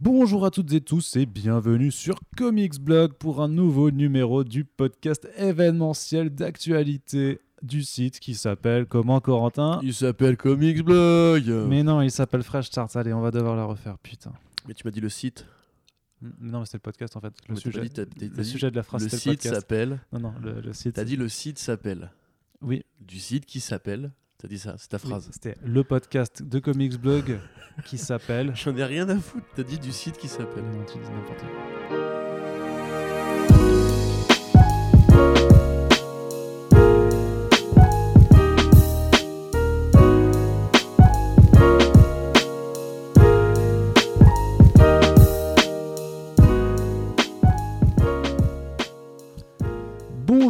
Bonjour à toutes et tous et bienvenue sur Comics Blog pour un nouveau numéro du podcast événementiel d'actualité du site qui s'appelle comment Corentin? Il s'appelle Comics Blog. Mais non, il s'appelle Fresh Start. Allez, on va devoir la refaire, putain. Mais tu m'as dit le site. Mm, Non, mais c'était le podcast en fait. Le, Mais sujet, dit- le sujet de la phrase le site s'appelle. Non, non, le, le site. T'as dit le site s'appelle. Oui, Du site qui s'appelle. T'as dit ça, c'est ta oui, phrase. c'était le podcast de Comics Blog qui s'appelle. J'en ai rien à foutre. T'as dit du site qui s'appelle. Non, tu dis n'importe quoi.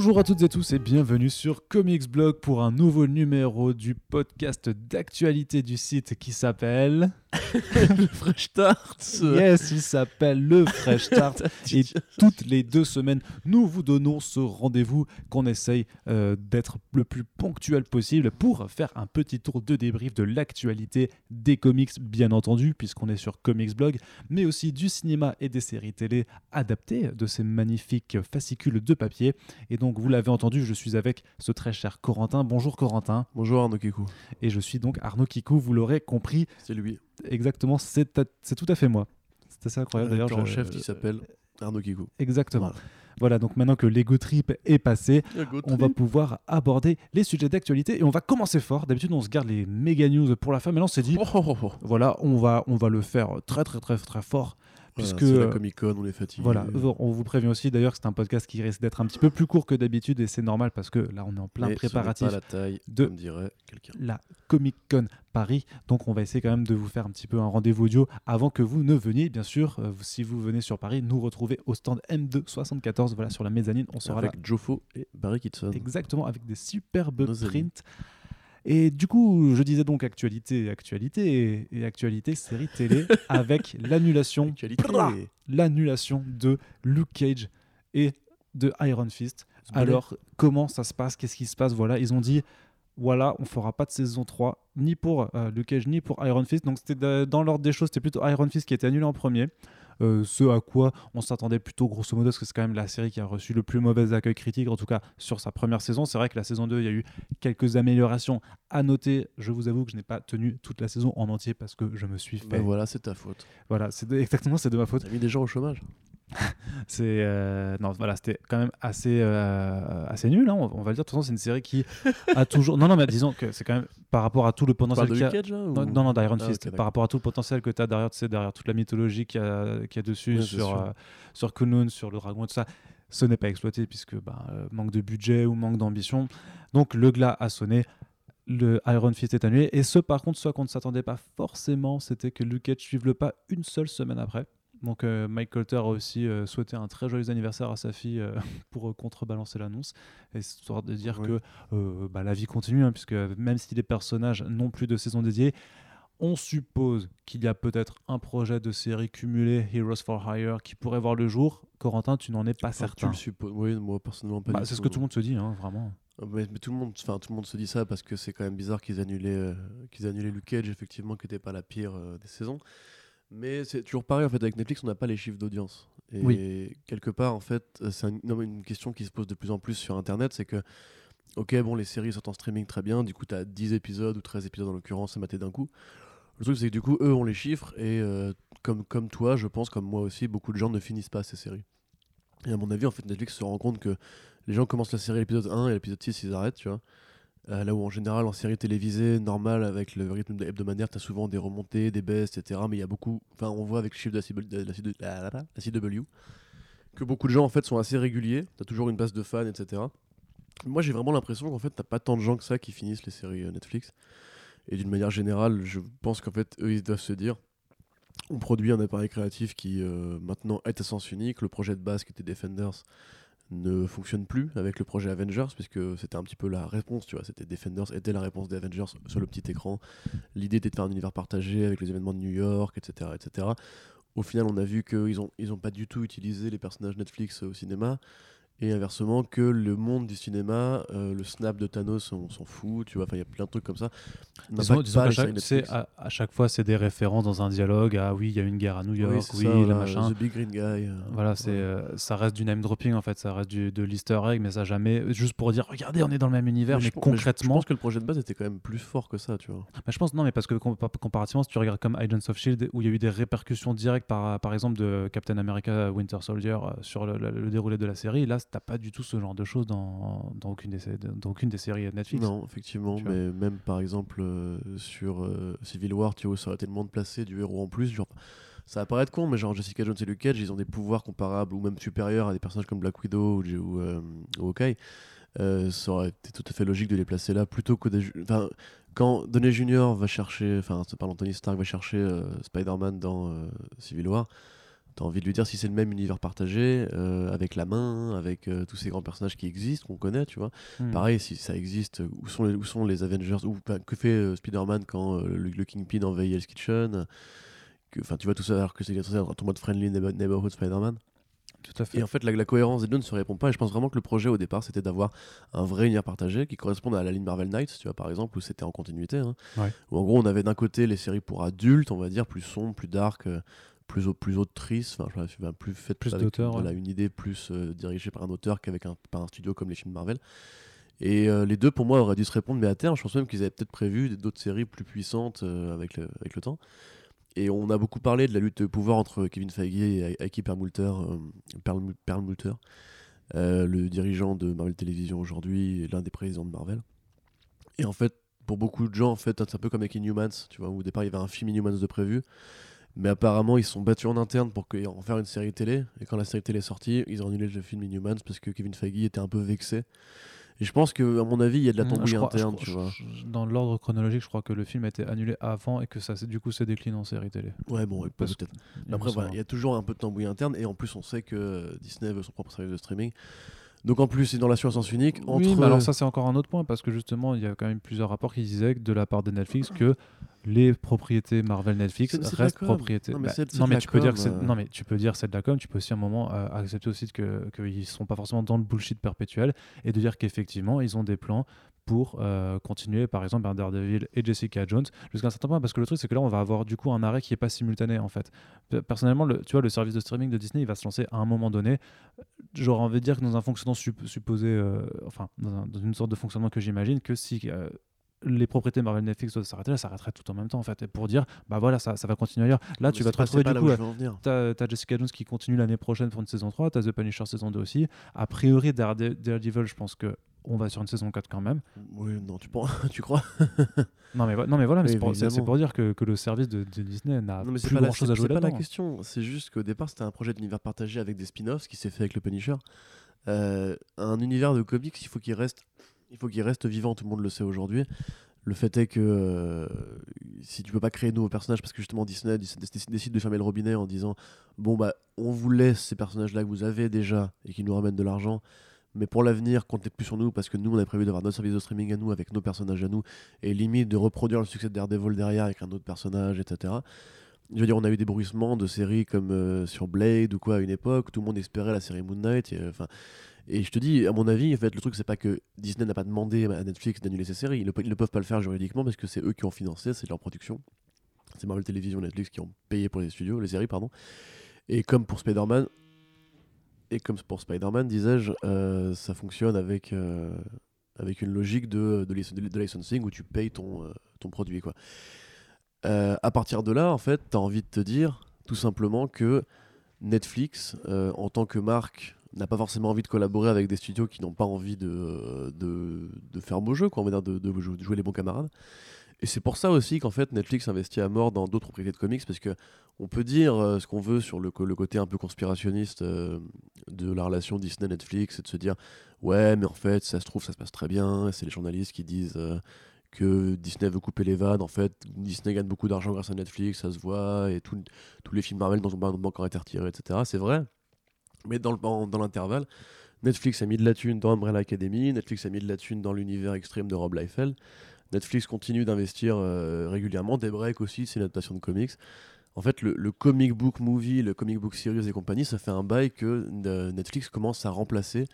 Bonjour à toutes et tous et bienvenue sur Comics Blog pour un nouveau numéro du podcast d'actualité du site qui s'appelle. le Fresh Start. Yes, il s'appelle le Fresh Start. Et toutes les deux semaines, nous vous donnons ce rendez-vous qu'on essaye euh, d'être le plus ponctuel possible pour faire un petit tour de débrief de l'actualité des comics, bien entendu, puisqu'on est sur Comics Blog, mais aussi du cinéma et des séries télé adaptées de ces magnifiques fascicules de papier. Et donc, vous l'avez entendu, je suis avec ce très cher Corentin. Bonjour Corentin. Bonjour Arnaud Kikou. Et je suis donc Arnaud Kikou, vous l'aurez compris, C'est lui. exactement, c'est tout à fait moi. C'est assez incroyable d'ailleurs. en je- chef qui s'appelle Arnaud Kikou. Exactement. Voilà. Voilà, donc maintenant que l'ego trip est passé, on va pouvoir aborder les sujets d'actualité et on va commencer fort. D'habitude, on se garde les méga news pour la fin, mais là, on s'est dit, oh, oh, oh. voilà, on va, on va le faire très, très, très, très fort. Puisque, c'est la euh, Comic Con, on est fatigué. Voilà, on vous prévient aussi d'ailleurs que c'est un podcast qui risque d'être un petit peu plus court que d'habitude et c'est normal parce que là, on est en plein Mais ce n'est préparatif Pas la taille, de- comme dirait quelqu'un. la Comic Con Paris. Donc on va essayer quand même de vous faire un petit peu un rendez-vous audio avant que vous ne veniez. Bien sûr, euh, si vous venez sur Paris, nous retrouver au stand M274, voilà sur la mezzanine. On sera là Avec Jofo et Barry Kitson. exactement avec des superbes Nos amis. Et du coup, je disais donc actualité, actualité et, et actualité série télé avec l'annulation, l'annulation de Luke Cage et de Iron Fist. Alors, comment ça se passe? Qu'est-ce qui se passe? Voilà, ils ont dit voilà, on fera pas de saison 3, ni pour euh, Luke Cage, ni pour Iron Fist. Donc, c'était dans l'ordre des choses, c'était plutôt Iron Fist qui était annulé en premier. Euh, ce à quoi on s'attendait plutôt grosso modo, parce que c'est quand même la série qui a reçu le plus mauvais accueil critique, en tout cas sur sa première saison. C'est vrai que la saison 2, il y a eu quelques améliorations à noter. Je vous avoue que je n'ai pas tenu toute la saison en entier parce que je me suis fait. Ben voilà, c'est ta faute. Voilà, c'est de- exactement, c'est de ma faute. T'as mis des gens au chômage. C'est euh, non, voilà, c'était quand même assez euh, assez nul. hein, on, on va le dire. De toute façon, c'est une série qui a toujours. Non, non, mais disons que c'est quand même par rapport à tout le potentiel de qu'il y a. Luke Cage, là, ou- Non, non, non, d'Iron Ah, Fist. par rapport à tout le potentiel que tu as derrière, tu sais, derrière toute la mythologie qu'il y a, y a dessus, sur, euh, sur Kunlun, sur le dragon et tout ça, ce n'est pas exploité puisque bah, euh, manque de budget ou manque d'ambition. Donc le glas a sonné. Le Iron Fist est annulé. Et ce, par contre, ce à quoi on ne s'attendait pas forcément, c'était que Luke Cage suive le pas une seule semaine après. Donc euh, Mike Colter a aussi euh, souhaité un très joyeux anniversaire à sa fille euh, pour contrebalancer l'annonce, histoire de dire Oui. que bah, la vie continue, hein, puisque même si les personnages n'ont plus de saison dédiée, on suppose qu'il y a peut-être un projet de série cumulé Heroes for Hire qui pourrait voir le jour. Corentin, tu n'en es pas Enfin, Tu certain. le supposes. Oui, moi personnellement pas. Bah, c'est ce que tout le monde se dit, hein, vraiment. Mais, mais tout le monde, enfin tout le monde se dit ça parce que c'est quand même bizarre qu'ils annulaient, euh, qu'ils annulaient Luke Cage effectivement, qui n'était pas la pire euh, des saisons. Mais c'est toujours pareil en fait avec Netflix, on n'a pas les chiffres d'audience. Et Oui. quelque part en fait, euh, c'est un- une question qui se pose de plus en plus sur Internet, c'est que ok bon les séries sont en streaming très bien, du coup tu as 10 épisodes ou 13 épisodes en l'occurrence à mater d'un coup. Le truc c'est que du coup eux ont les chiffres et euh, comme, comme toi je pense comme moi aussi beaucoup de gens ne finissent pas ces séries. Et à mon avis en fait Netflix se rend compte que les gens commencent la série à l'épisode 1 et à l'épisode 6 ils arrêtent tu vois. Euh, là où en général en série télévisée normale avec le rythme hebdomadaire t'as souvent des remontées, des baisses etc. Mais il y a beaucoup, enfin on voit avec le chiffre de la CW, que beaucoup de gens en fait sont assez réguliers, t'as toujours une base de fans etc. Moi j'ai vraiment l'impression qu'en fait t'as pas tant de gens que ça qui finissent les séries euh, Netflix. Et d'une manière générale je pense qu'en fait eux ils doivent se dire on produit un appareil créatif qui euh, maintenant est à sens unique, le projet de base qui était Defenders ne fonctionne plus avec le projet Avengers puisque c'était un petit peu la réponse tu vois. C'était Defenders était la réponse des Avengers sur le petit écran. L'idée était de faire un univers partagé avec les événements de New York etc etc au final on a vu qu'ils ont ils ont pas du tout utilisé les personnages Netflix au cinéma et inversement que le monde du cinéma, euh, le snap de Thanos, on s'en fout, tu vois, enfin il y a plein de trucs comme ça. Disons, disons qu'à chaque, à, à, chaque fois, c'est des références dans un dialogue. Ah oui, il y a une guerre à New York, oui, oui le machin. The Big Green Guy. Euh, voilà, c'est, euh, ça reste du name dropping en fait, ça reste du, de l'easter egg, mais ça jamais, juste pour dire, regardez, on est dans le même univers, mais, concrètement. je, pense que le projet de base était quand même plus fort que ça, tu vois. Mais je pense, non, mais parce que comparativement, si tu regardes comme Agents of Shield, où il y a eu des répercussions directes par, par exemple de Captain America Winter Soldier sur le, le déroulé de la série, là, t'as pas du tout ce genre de choses dans, dans, aucune, des, dans aucune des séries Netflix. Non, effectivement, mais même par exemple euh, sur euh, Civil War, tu vois, ça aurait été tellement de placer du héros en plus. Genre, ça va paraître con, mais genre Jessica Jones et Luke Cage, ils ont des pouvoirs comparables ou même supérieurs à des personnages comme Black Widow ou, ou, euh, Hawkeye. ça aurait été tout à fait logique de les placer là plutôt que des. Enfin, quand Donny Junior va chercher, enfin, pas Anthony Stark va chercher Spider-Man dans Civil War T'as envie de lui dire si c'est le même univers partagé, euh, avec la main, avec euh, tous ces grands personnages qui existent, qu'on connaît, tu vois. Hmm. Pareil, si ça existe, où sont les, où sont les Avengers ou, Que fait euh, Spider-Man quand le, Kingpin envahit Hell's Kitchen Enfin, tu vois tout ça alors que c'est un mode friendly neighborhood Spider-Man. Tout à fait. Et en fait, la, cohérence des deux ne se répond pas. Et je pense vraiment que le projet au départ, c'était d'avoir un vrai univers partagé qui corresponde à la ligne Marvel Knights, tu vois, par exemple, où c'était en continuité. Hein. Où en gros, on avait d'un côté les séries pour adultes, on va dire, plus sombres, plus dark, plus, plus autrice, enfin, plus faite plus d'auteur, voilà, une idée plus euh, dirigée par un auteur qu'avec un, par un studio comme les films Marvel. Et euh, les deux, pour moi, auraient dû se répondre, mais à terme, je pense même qu'ils avaient peut-être prévu d'autres séries plus puissantes euh, avec, le, avec le temps. Et on a beaucoup parlé de la lutte de pouvoir entre Kevin Feige et Aki Perlmutter, Perlmutter le dirigeant de Marvel Television aujourd'hui, et l'un des présidents de Marvel. Et en fait, pour beaucoup de gens, en fait, c'est un peu comme avec Inhumans, tu vois, où au départ il y avait un film Inhumans de prévu. Mais apparemment, ils sont battus en interne pour en faire une série télé. Et quand la série télé est sortie, ils ont annulé le film Inhumans parce que Kevin Feige était un peu vexé. Et je pense que, à mon avis, il y a de la mm, tambouille interne, tu vois. dans l'ordre chronologique, je crois que le film a été annulé avant et que ça, du coup, s'est décliné en série télé. Ouais, bon, peut-être. Après, voilà, il y a toujours un peu de tambouille interne. Et en plus, on sait que Disney veut son propre service de streaming. Donc en plus, c'est dans l'assurance sens unique. Entre... Oui, mais alors ça, c'est encore un autre point parce que justement, il y a quand même plusieurs rapports qui disaient que de la part de Netflix que les propriétés Marvel Netflix restent propriétés. Non, mais, bah, tu peux dire que c'est, euh. non, mais tu peux dire c'est de la com. Tu peux aussi à un moment euh, accepter aussi que qu'ils ne sont pas forcément dans le bullshit perpétuel et de dire qu'effectivement ils ont des plans pour euh, continuer par exemple vers Daredevil et Jessica Jones jusqu'à un certain point parce que le truc c'est que là on va avoir du coup un arrêt qui est pas simultané en fait personnellement le, tu vois le service de streaming de Disney il va se lancer à un moment donné j'aurais envie de dire que dans un fonctionnement supposé enfin dans, une sorte de fonctionnement que j'imagine que si les propriétés Marvel Netflix doivent s'arrêter là, ça arrêterait tout en même temps en fait. pour dire, bah voilà, ça, ça va continuer ailleurs. Là, tu vas te retrouver du coup. T'as as Jessica Jones qui continue l'année prochaine pour une saison 3, t'as The Punisher saison 2 aussi. A priori, Daredevil, je pense que on va sur une saison 4 quand même. Oui, non, tu, tu crois? Non, mais, non, mais voilà, c'est pour, pour, dire que, que le service de, Disney n'a plus grand chose à jouer là-dedans. C'est pas la question, c'est juste qu'au départ, c'était un projet d'univers partagé avec des spin-offs qui s'est fait avec le Punisher. Euh, un univers de comics, il faut qu'il reste il faut qu'il reste vivant, tout le monde le sait aujourd'hui. Le fait est que euh, si tu peux pas créer de nouveaux personnages, parce que justement Disney décide de fermer le robinet en disant bon bah on vous laisse ces personnages-là que vous avez déjà et qui nous ramènent de l'argent, mais pour l'avenir comptez plus sur nous parce que nous on a prévu d'avoir notre service de streaming à nous avec nos personnages à nous et limite de reproduire le succès de Daredevil derrière avec un autre personnage, etc. Je veux dire, on a eu des bruissements de séries comme euh, sur Blade ou quoi à une époque, tout le monde espérait la série Moon Knight. Enfin, et je te dis, à mon avis, en fait, le truc, c'est pas que Disney n'a pas demandé à Netflix d'annuler ses séries. Ils ne, peuvent pas le faire juridiquement parce que c'est eux qui ont financé, c'est leur production. C'est Marvel Television, Netflix qui ont payé pour les studios, les séries, pardon. Et comme pour Spider-Man, et comme pour Spider-Man, disais-je, euh, ça fonctionne avec, euh, avec une logique de, de, de, licensing où tu payes ton, euh, ton produit. Quoi. à partir de là, en fait, tu as envie de te dire tout simplement que Netflix, en tant que marque n'a pas forcément envie de collaborer avec des studios qui n'ont pas envie de, de, de, faire beau jeu, quoi, on va dire, de, jouer les bons camarades. Et c'est pour ça aussi qu'en fait Netflix investit à mort dans d'autres propriétés de comics parce que on peut dire euh, ce qu'on veut sur le, côté un peu conspirationniste euh, de la relation Disney-Netflix et de se dire ouais mais en fait ça se trouve ça se passe très bien c'est les journalistes qui disent euh, que Disney veut couper les vannes en fait Disney gagne beaucoup d'argent grâce à Netflix ça se voit et tous les films Marvel dont on pas encore été retirés etc c'est vrai mais dans, dans l'intervalle, Netflix a mis de la thune dans Umbrella Academy, Netflix a mis de la thune dans l'univers extrême de Rob Liefeld. Netflix continue d'investir euh, régulièrement, des breaks aussi, c'est une adaptation de comics. en fait, le, comic book movie, le comic book series et compagnie, ça fait un bail que euh, Netflix commence à remplacer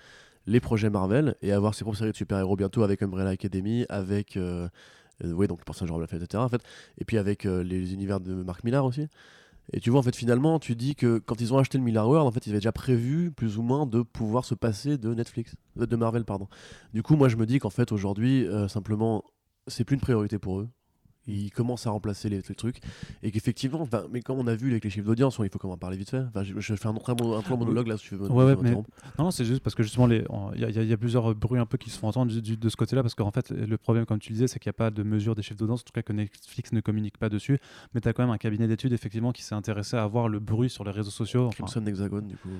les projets Marvel et avoir ses propres séries de super-héros bientôt avec Umbrella Academy, avec. Euh, euh, ouais, donc le personnage Robin etc. En fait. Et puis avec les univers de Mark Millar aussi. Et tu vois, en fait, finalement, tu dis que quand ils ont acheté le Millar World, en fait, ils avaient déjà prévu, plus ou moins, de pouvoir se passer de Netflix, de Marvel, pardon. Du coup, moi, je me dis qu'en fait, aujourd'hui, simplement, c'est plus une priorité pour eux. Ils commencent à remplacer les, les trucs. Et qu'effectivement, enfin, mais comme on a vu avec les chiffres d'audience, il faut quand même en parler vite fait. Enfin, je, je fais un, très bon- un très bon monologue là, si tu veux. Ouais, mais-. Non, non, c'est juste parce que justement, il y, a- y y plusieurs bruits un peu qui se font entendre du- du- de ce côté-là, parce qu'en fait, le problème, comme tu disais, c'est qu'il n'y a pas de mesure des chiffres d'audience, en tout cas que Netflix ne communique pas dessus. Mais tu as quand même un cabinet d'études, effectivement, qui s'est intéressé à voir le bruit sur les réseaux sociaux. enfin, Crimson Hexagone, du coup.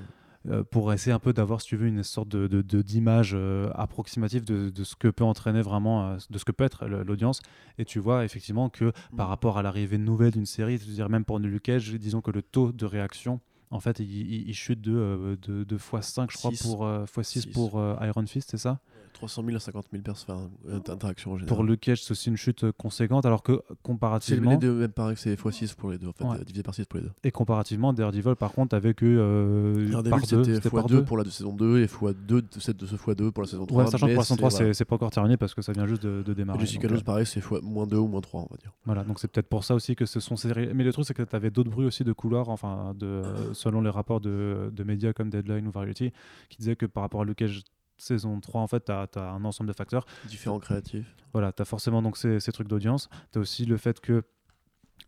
Euh, pour essayer un peu d'avoir, si tu veux, une sorte de, de- de- d'image euh, approximative de, de ce que peut entraîner vraiment, euh, de ce que peut être l'audience. Et tu vois effectivement que par rapport à l'arrivée nouvelle d'une série, veux dire, même pour Luke Cage, disons que le taux de réaction, en fait, il, il- il chute de, de, de x5, je crois, Six. pour, euh, x6 Six. pour euh, Iron Fist, c'est ça? 300 000 à 50 000 personnes, euh, d'interactions en général. Pour Luke Cage, c'est aussi une chute euh, conséquente, alors que C'est les comparativement, deux, même pareil que c'est x6 pour les deux, en fait, Ouais. euh, divisé par 6 pour les deux. et comparativement, Daredevil, par contre, avec eu euh, par Daredevil, deux, c'était c'était par x2 deux. pour la de saison 2 et x2 de, cette de ce x2 pour la saison 3. Ouais, sachant que pour la saison 3, c'est- c'est c'est pas encore terminé parce que ça vient juste de, de Et démarrer. Jessica euh, Jones, pareil, c'est fois moins 2 ou moins 3, on va dire. Voilà, donc c'est peut-être pour ça aussi que ce sont ces. Mais le truc, c'est que tu avais d'autres bruits aussi de couloir, enfin, de, selon les rapports de, de médias comme Deadline ou Variety, qui disaient que par rapport à Luke Cage saison 3, en fait, tu as, un ensemble de facteurs. Différents créatifs. Voilà, tu as forcément donc ces, ces trucs d'audience. Tu as aussi le fait que.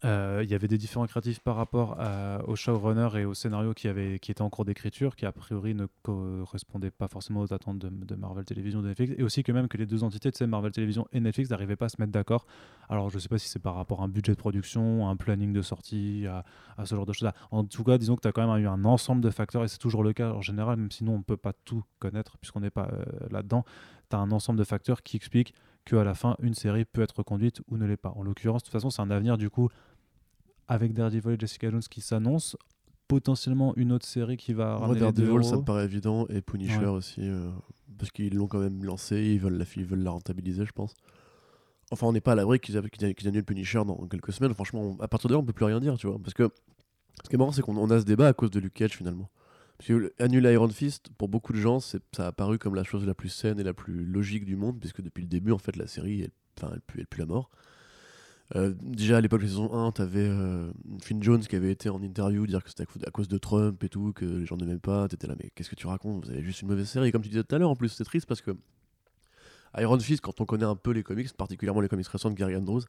Euh, Il y avait des différents créatifs par rapport au showrunner et au scénario qui, avait, qui était en cours d'écriture, qui a priori ne correspondaient pas forcément aux attentes de, Marvel Television de Netflix, et aussi que même que les deux entités, tu sais, Marvel Television et Netflix, n'arrivaient pas à se mettre d'accord. Alors je sais pas si c'est par rapport à un budget de production, à un planning de sortie, à, ce genre de choses. En tout cas, disons que tu as quand même eu un ensemble de facteurs, et c'est toujours le cas en général, même sinon on ne peut pas tout connaître puisqu'on n'est pas euh, là-dedans. Tu as un ensemble de facteurs qui expliquent qu'à la fin, une série peut être reconduite ou ne l'est pas. En l'occurrence, de toute façon, c'est un avenir du coup avec Daredevil et Jessica Jones qui s'annonce, potentiellement une autre série qui va ramener Daredevil, ça me paraît évident, et Punisher Ouais. aussi, euh, parce qu'ils l'ont quand même lancé, ils veulent la, ils veulent la rentabiliser, je pense. Enfin, on n'est pas à l'abri qu'ils qu'ils qu'ils annulent Punisher dans quelques semaines. Franchement, on- à partir de là, on peut plus rien dire, tu vois. Parce que ce qui est marrant, c'est qu'on on a ce débat à cause de Luke Cage, finalement. Parce que le- annuler Iron Fist, pour beaucoup de gens, ça a apparu comme la chose la plus saine et la plus logique du monde, puisque depuis le début, en fait, la série, elle, enfin, elle, pue, elle la mort. Euh, déjà à l'époque de la saison 1, t'avais euh, Finn Jones qui avait été en interview dire que c'était à cause- de Trump et tout, que les gens n'aimaient pas. T'étais là, mais qu'est-ce que tu racontes? Vous avez juste une mauvaise série. Et comme tu disais tout à l'heure, en plus, c'est triste parce que Iron Fist, quand on connaît un peu les comics, particulièrement les comics récents de Gary Andrews,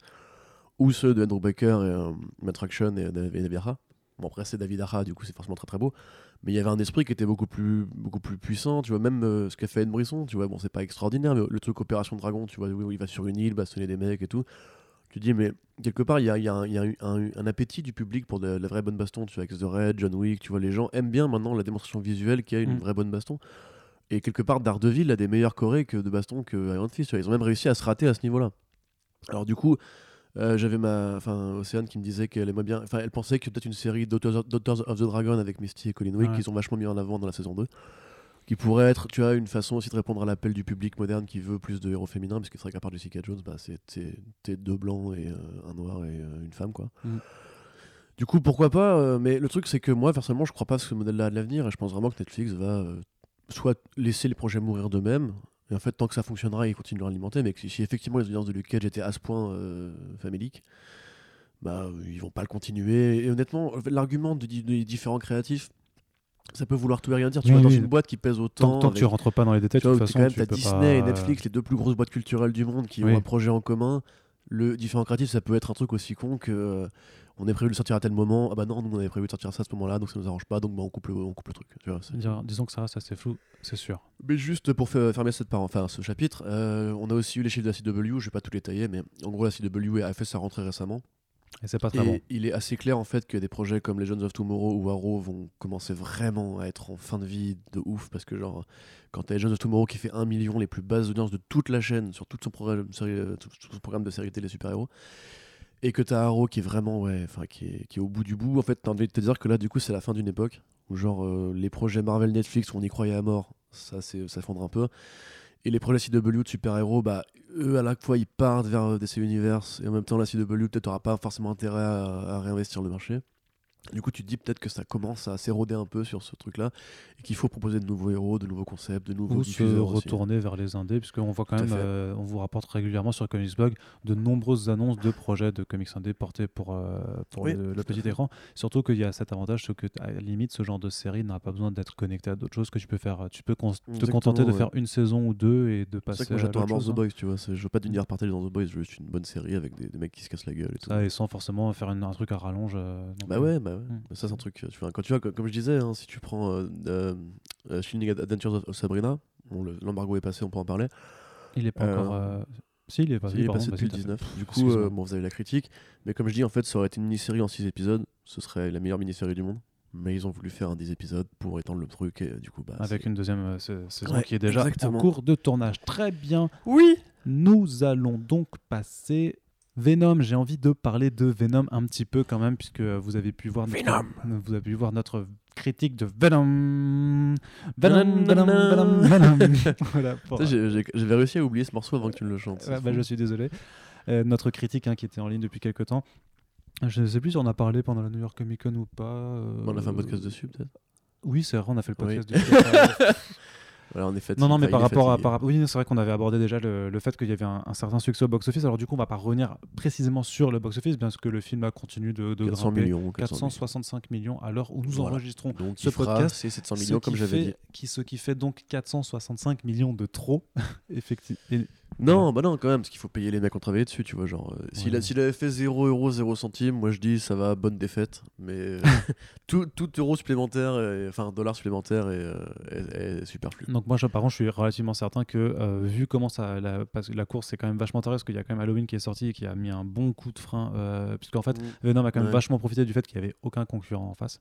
ou ceux de Andrew Baker et euh, Matt Fraction et, David Aja. Bon, après, c'est David Aja, du coup, c'est forcément très très beau. Mais il y avait un esprit qui était beaucoup plus, beaucoup plus puissant. Tu vois, même euh, ce qu'a fait Ed Brisson, tu vois, bon, c'est pas extraordinaire, mais le truc Opération Dragon, tu vois, où il va sur une île, bastonner des mecs et tout. Tu dis, mais quelque part, il y a, y a un, y a un- appétit du public pour de, la vraie bonne baston. Tu vois, avec The Red, John Wick, tu vois, les gens aiment bien maintenant la démonstration visuelle qui a une Mm. vraie bonne baston. Et quelque part, Daredevil a des meilleurs chorés que de baston que Iron Fist. tu vois. Ils ont même réussi à se rater à ce niveau-là. Alors, du coup, euh, j'avais ma. Enfin, Océane qui me disait qu'elle aimerait bien. Enfin, elle pensait que peut-être une série Daughters of, Daughters of the Dragon avec Misty et Colin Wick, Ouais. qu'ils ont vachement mis en avant dans la saison 2. Qui pourrait être, tu vois, une façon aussi de répondre à l'appel du public moderne qui veut plus de héros féminins, parce que c'est vrai qu'à part Jessica Jones, bah, c'est deux blancs et euh, un noir et euh, une femme, quoi. Mm. Du coup, pourquoi pas Mais le truc, c'est que moi, personnellement, je crois pas à ce modèle-là à l'avenir, et je pense vraiment que Netflix va soit laisser les projets mourir d'eux-mêmes, et en fait, tant que ça fonctionnera, ils continueront à alimenter, mais si, si effectivement les audiences de Luke Cage étaient à ce point euh, faméliques, bah, euh, ils vont pas le continuer. Et honnêtement, l'argument des différents créatifs, ça peut vouloir tout et rien dire. Tu Oui, vois, dans oui. une boîte qui pèse autant. Tant, tant que tu rentres pas dans les détails, tu de toute façon, quand même, tu peux Disney et Netflix, les deux plus grosses boîtes culturelles du monde qui Oui. ont un projet en commun. Le différent créatif, ça peut être un truc aussi con que euh, on est prévu de le sortir à tel moment. Ah bah non, nous on avait prévu de sortir ça à ce moment-là, donc ça nous arrange pas, donc bah, on, coupe le, on coupe le truc. Tu vois, c'est- Dire- disons que ça reste assez flou, c'est sûr. mais juste pour fermer cette part, enfin ce chapitre, euh, on a aussi eu les chiffres de la CW, je vais pas tout détailler, mais en gros la CW a fait sa rentrée récemment. Et c'est pas très Et bon. il est assez clair en fait que des projets comme Legends of Tomorrow ou Arrow vont commencer vraiment à être en fin de vie de ouf parce que genre quand t'as Legends of Tomorrow qui fait 1 million les plus basses audiences de toute la chaîne sur tout son programme, série- euh, tout- son programme de série télé super-héros et que t'as Arrow qui est vraiment ouais enfin qui est, qui est au bout du bout en fait t'as envie de te dire que là du coup c'est la fin d'une époque où genre euh, les projets Marvel Netflix où on y croyait à mort ça c'est ça fondre un peu et les projets CW de super-héros, bah, eux, à la fois, ils partent vers euh, DC Universe, et en même temps, la CW, peut-être, n'aura pas forcément intérêt à, à réinvestir le marché. Du coup, tu te dis peut-être que ça commence à s'éroder un peu sur ce truc-là et qu'il faut proposer de nouveaux héros, de nouveaux concepts, de nouveaux Ou se diffuseurs aussi. retourner vers les indés, puisqu'on voit quand Tout même, euh, on vous rapporte régulièrement sur Comicsblog de nombreuses annonces de projets de comics indés portés pour, euh, pour Oui, le, petit fait. écran. Surtout qu'il y a cet avantage, c'est que à la limite, ce genre de série n'a pas besoin d'être connecté à d'autres choses que tu peux faire. Tu peux te contenter de ouais. faire une saison ou deux et de C'est passer que à j'attends mort chose, The hein. Boys, tu vois. c'est- Je veux pas d'univers partagé dans The Boys, je veux juste une bonne série avec des, des mecs qui se cassent la gueule et tout. Et sans forcément faire une- un truc à rallonge. euh, Bah ouais, bah ouais. Mm. Ça, c'est un truc. Tu vois, quand tu vois, co- comme je disais, hein, si tu prends euh, euh, euh, Chilling Adventures of- Sabrina, bon, le- l'embargo est passé, on peut en parler. Il est pas Euh, encore. euh, Si, il est pas Il est passé depuis si, le tout à fait. 19. Du coup, bon, vous avez la critique. Mais comme je dis, en fait, ça aurait été une mini-série en 6 épisodes. Ce serait la meilleure mini-série du monde. Mais ils ont voulu faire un 10 épisodes pour étendre le truc. Et du coup, bah. Avec une deuxième euh, sa- saison Ouais, qui est déjà exactement. en cours de tournage. Très bien. Oui Nous allons donc passer Venom. J'ai envie de parler de Venom un petit peu quand même, puisque vous avez pu voir notre, Venom. vous avez pu voir notre critique de Venom. Venom, Venom, Venom, Venom. voilà, pour- J'avais réussi à oublier ce morceau avant que tu me le chantes. Ouais, bah, je suis désolé. Euh, notre critique hein, qui était en ligne depuis quelques temps. Je ne sais plus si on a parlé pendant la New York Comic Con ou pas. euh, On a fait un podcast dessus, peut-être Oui, c'est vrai, on a fait le Oui. podcast dessus. Voilà, on est fatigué. Non, non, mais par rapport, à, par rapport- oui, c'est vrai qu'on avait abordé déjà le, le fait qu'il y avait un, un certain succès au box-office. Alors du coup, on va pas revenir précisément sur le box-office, bien que le film a continué de, de 400 grimper. millions. 400 millions. 465 millions à l'heure où nous Voilà. enregistrons Donc, ce podcast. ces 700 ce millions, comme j'avais dit. Qui, ce qui fait donc 465 millions de trop, effectivement. Non, bah non, quand même, parce qu'il faut payer les mecs qui ont travaillé dessus, tu vois. Genre, euh, s'il Ouais. avait fait 0 euro, 0 centime, moi je dis ça va, bonne défaite. Mais euh, tout, tout euro supplémentaire, enfin dollar supplémentaire est, euh, est- est superflu. Donc moi, je, par contre, je suis relativement certain que euh, vu comment ça, la, parce que la course c'est quand même vachement intéressant, parce qu'il y a quand même Halloween qui est sorti et qui a mis un bon coup de frein, euh, puisqu'en fait, Mm. Venom a quand même Ouais. vachement profité du fait qu'il n'y avait aucun concurrent en face,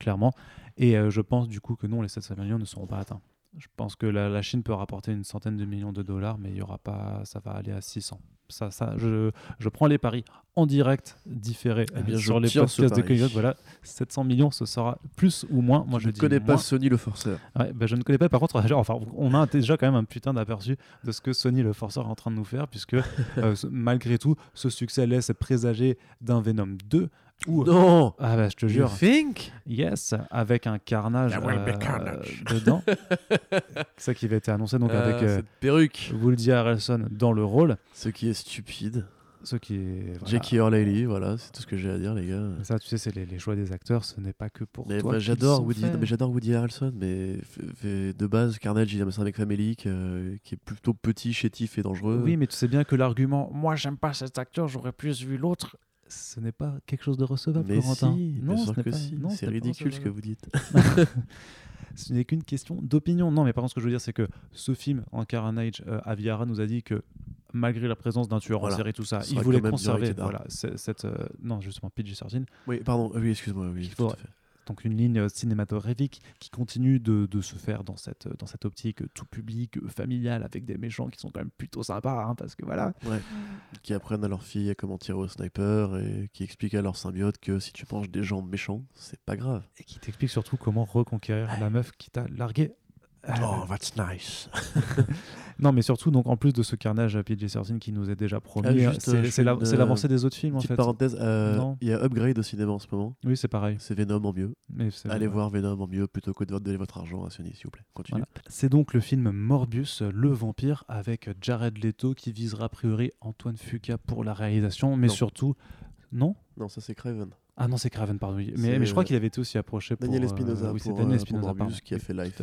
clairement. Et je pense du coup que non, les 700 millions ne seront pas atteints. Je pense que la, la Chine peut rapporter une centaine de millions de dollars, mais il y aura pas, ça va aller à 600. Ça, ça, je, je prends les paris en direct, différé Eh bien, sur les podcasts de pari. Comic Voilà, 700 millions, ce sera plus ou moins. Moi, je, je ne connais pas. Sony le forceur. Ouais, bah, je ne connais pas. Par contre, genre, enfin, on a déjà quand même un putain d'aperçu de ce que Sony le Forceur est en train de nous faire, puisque euh, malgré tout, ce succès laisse présager d'un Venom 2 où Non ah bah, je te You jure, think? Yes, avec un carnage, be euh, carnage. dedans. C'est ça qui avait été annoncé donc Ah, avec euh, Cette perruque Woody Harrelson dans le rôle, Ce qui est stupide. ce qui est voilà. Jackie Earle Haley, voilà, c'est tout ce que j'ai à dire, les gars. Ça, tu sais, c'est les, les choix des acteurs, ce n'est pas que pour Mais toi. moi, qu'ils j'adore Woody, non, mais j'adore Woody Harrelson, mais de base, Carnage, il c'est un mec famélique euh, qui est plutôt petit, chétif et dangereux. Oui, mais tu sais bien que l'argument moi j'aime pas cet acteur, j'aurais plus vu l'autre, ce n'est pas quelque chose de recevable, mais Corentin. si, non, ce que pas- si, non, ce c'est ridicule ce que vous dites. Ce n'est qu'une question d'opinion. Non, mais par contre, ce que je veux dire, c'est que ce film, en Carnage, euh, Aviara nous a dit que malgré la présence d'un tueur Voilà. en série, tout ça, il voulait conserver voilà, cette. euh, non, justement, PG-13. Oui, pardon, oui, excuse-moi, oui, Donc une ligne euh, cinématographique qui continue de, de se faire dans cette, dans cette optique tout public, euh, familiale, avec des méchants qui sont quand même plutôt sympas, hein, parce que voilà. Qui apprennent à leur fille à comment tirer au sniper et qui expliquent à leur symbiote que si tu manges des gens méchants, c'est pas grave. Et qui t'explique surtout comment reconquérir la meuf qui t'a largué. Euh, Oh, that's nice. Non, mais surtout, donc, en plus de ce carnage à PG-13 qui nous est déjà promis, Ah, euh, juste, c'est euh, je c'est fais la- une, c'est l'avancée des autres films, en Petite fait. parenthèse, euh, Non. il y a Upgrade au cinéma en ce moment. Oui, c'est pareil. C'est Venom en mieux. Mais c'est- Allez voir Venom en mieux plutôt que de donner votre argent à Sony, s'il vous plaît. Continue. Voilà. C'est donc le film Morbius, le vampire, avec Jared Leto qui visera a priori Antoine Fuqua pour la réalisation, mais Non. surtout. Non? Non, ça c'est Craven. Ah non, c'est Craven, pardon. oui. C'est, Mais, mais je crois euh, qu'il avait été aussi approché pour. Daniel euh, Espinosa oui, c'est pour, Daniel euh, Espinosa, pour Morbius pardon. qui a fait Life.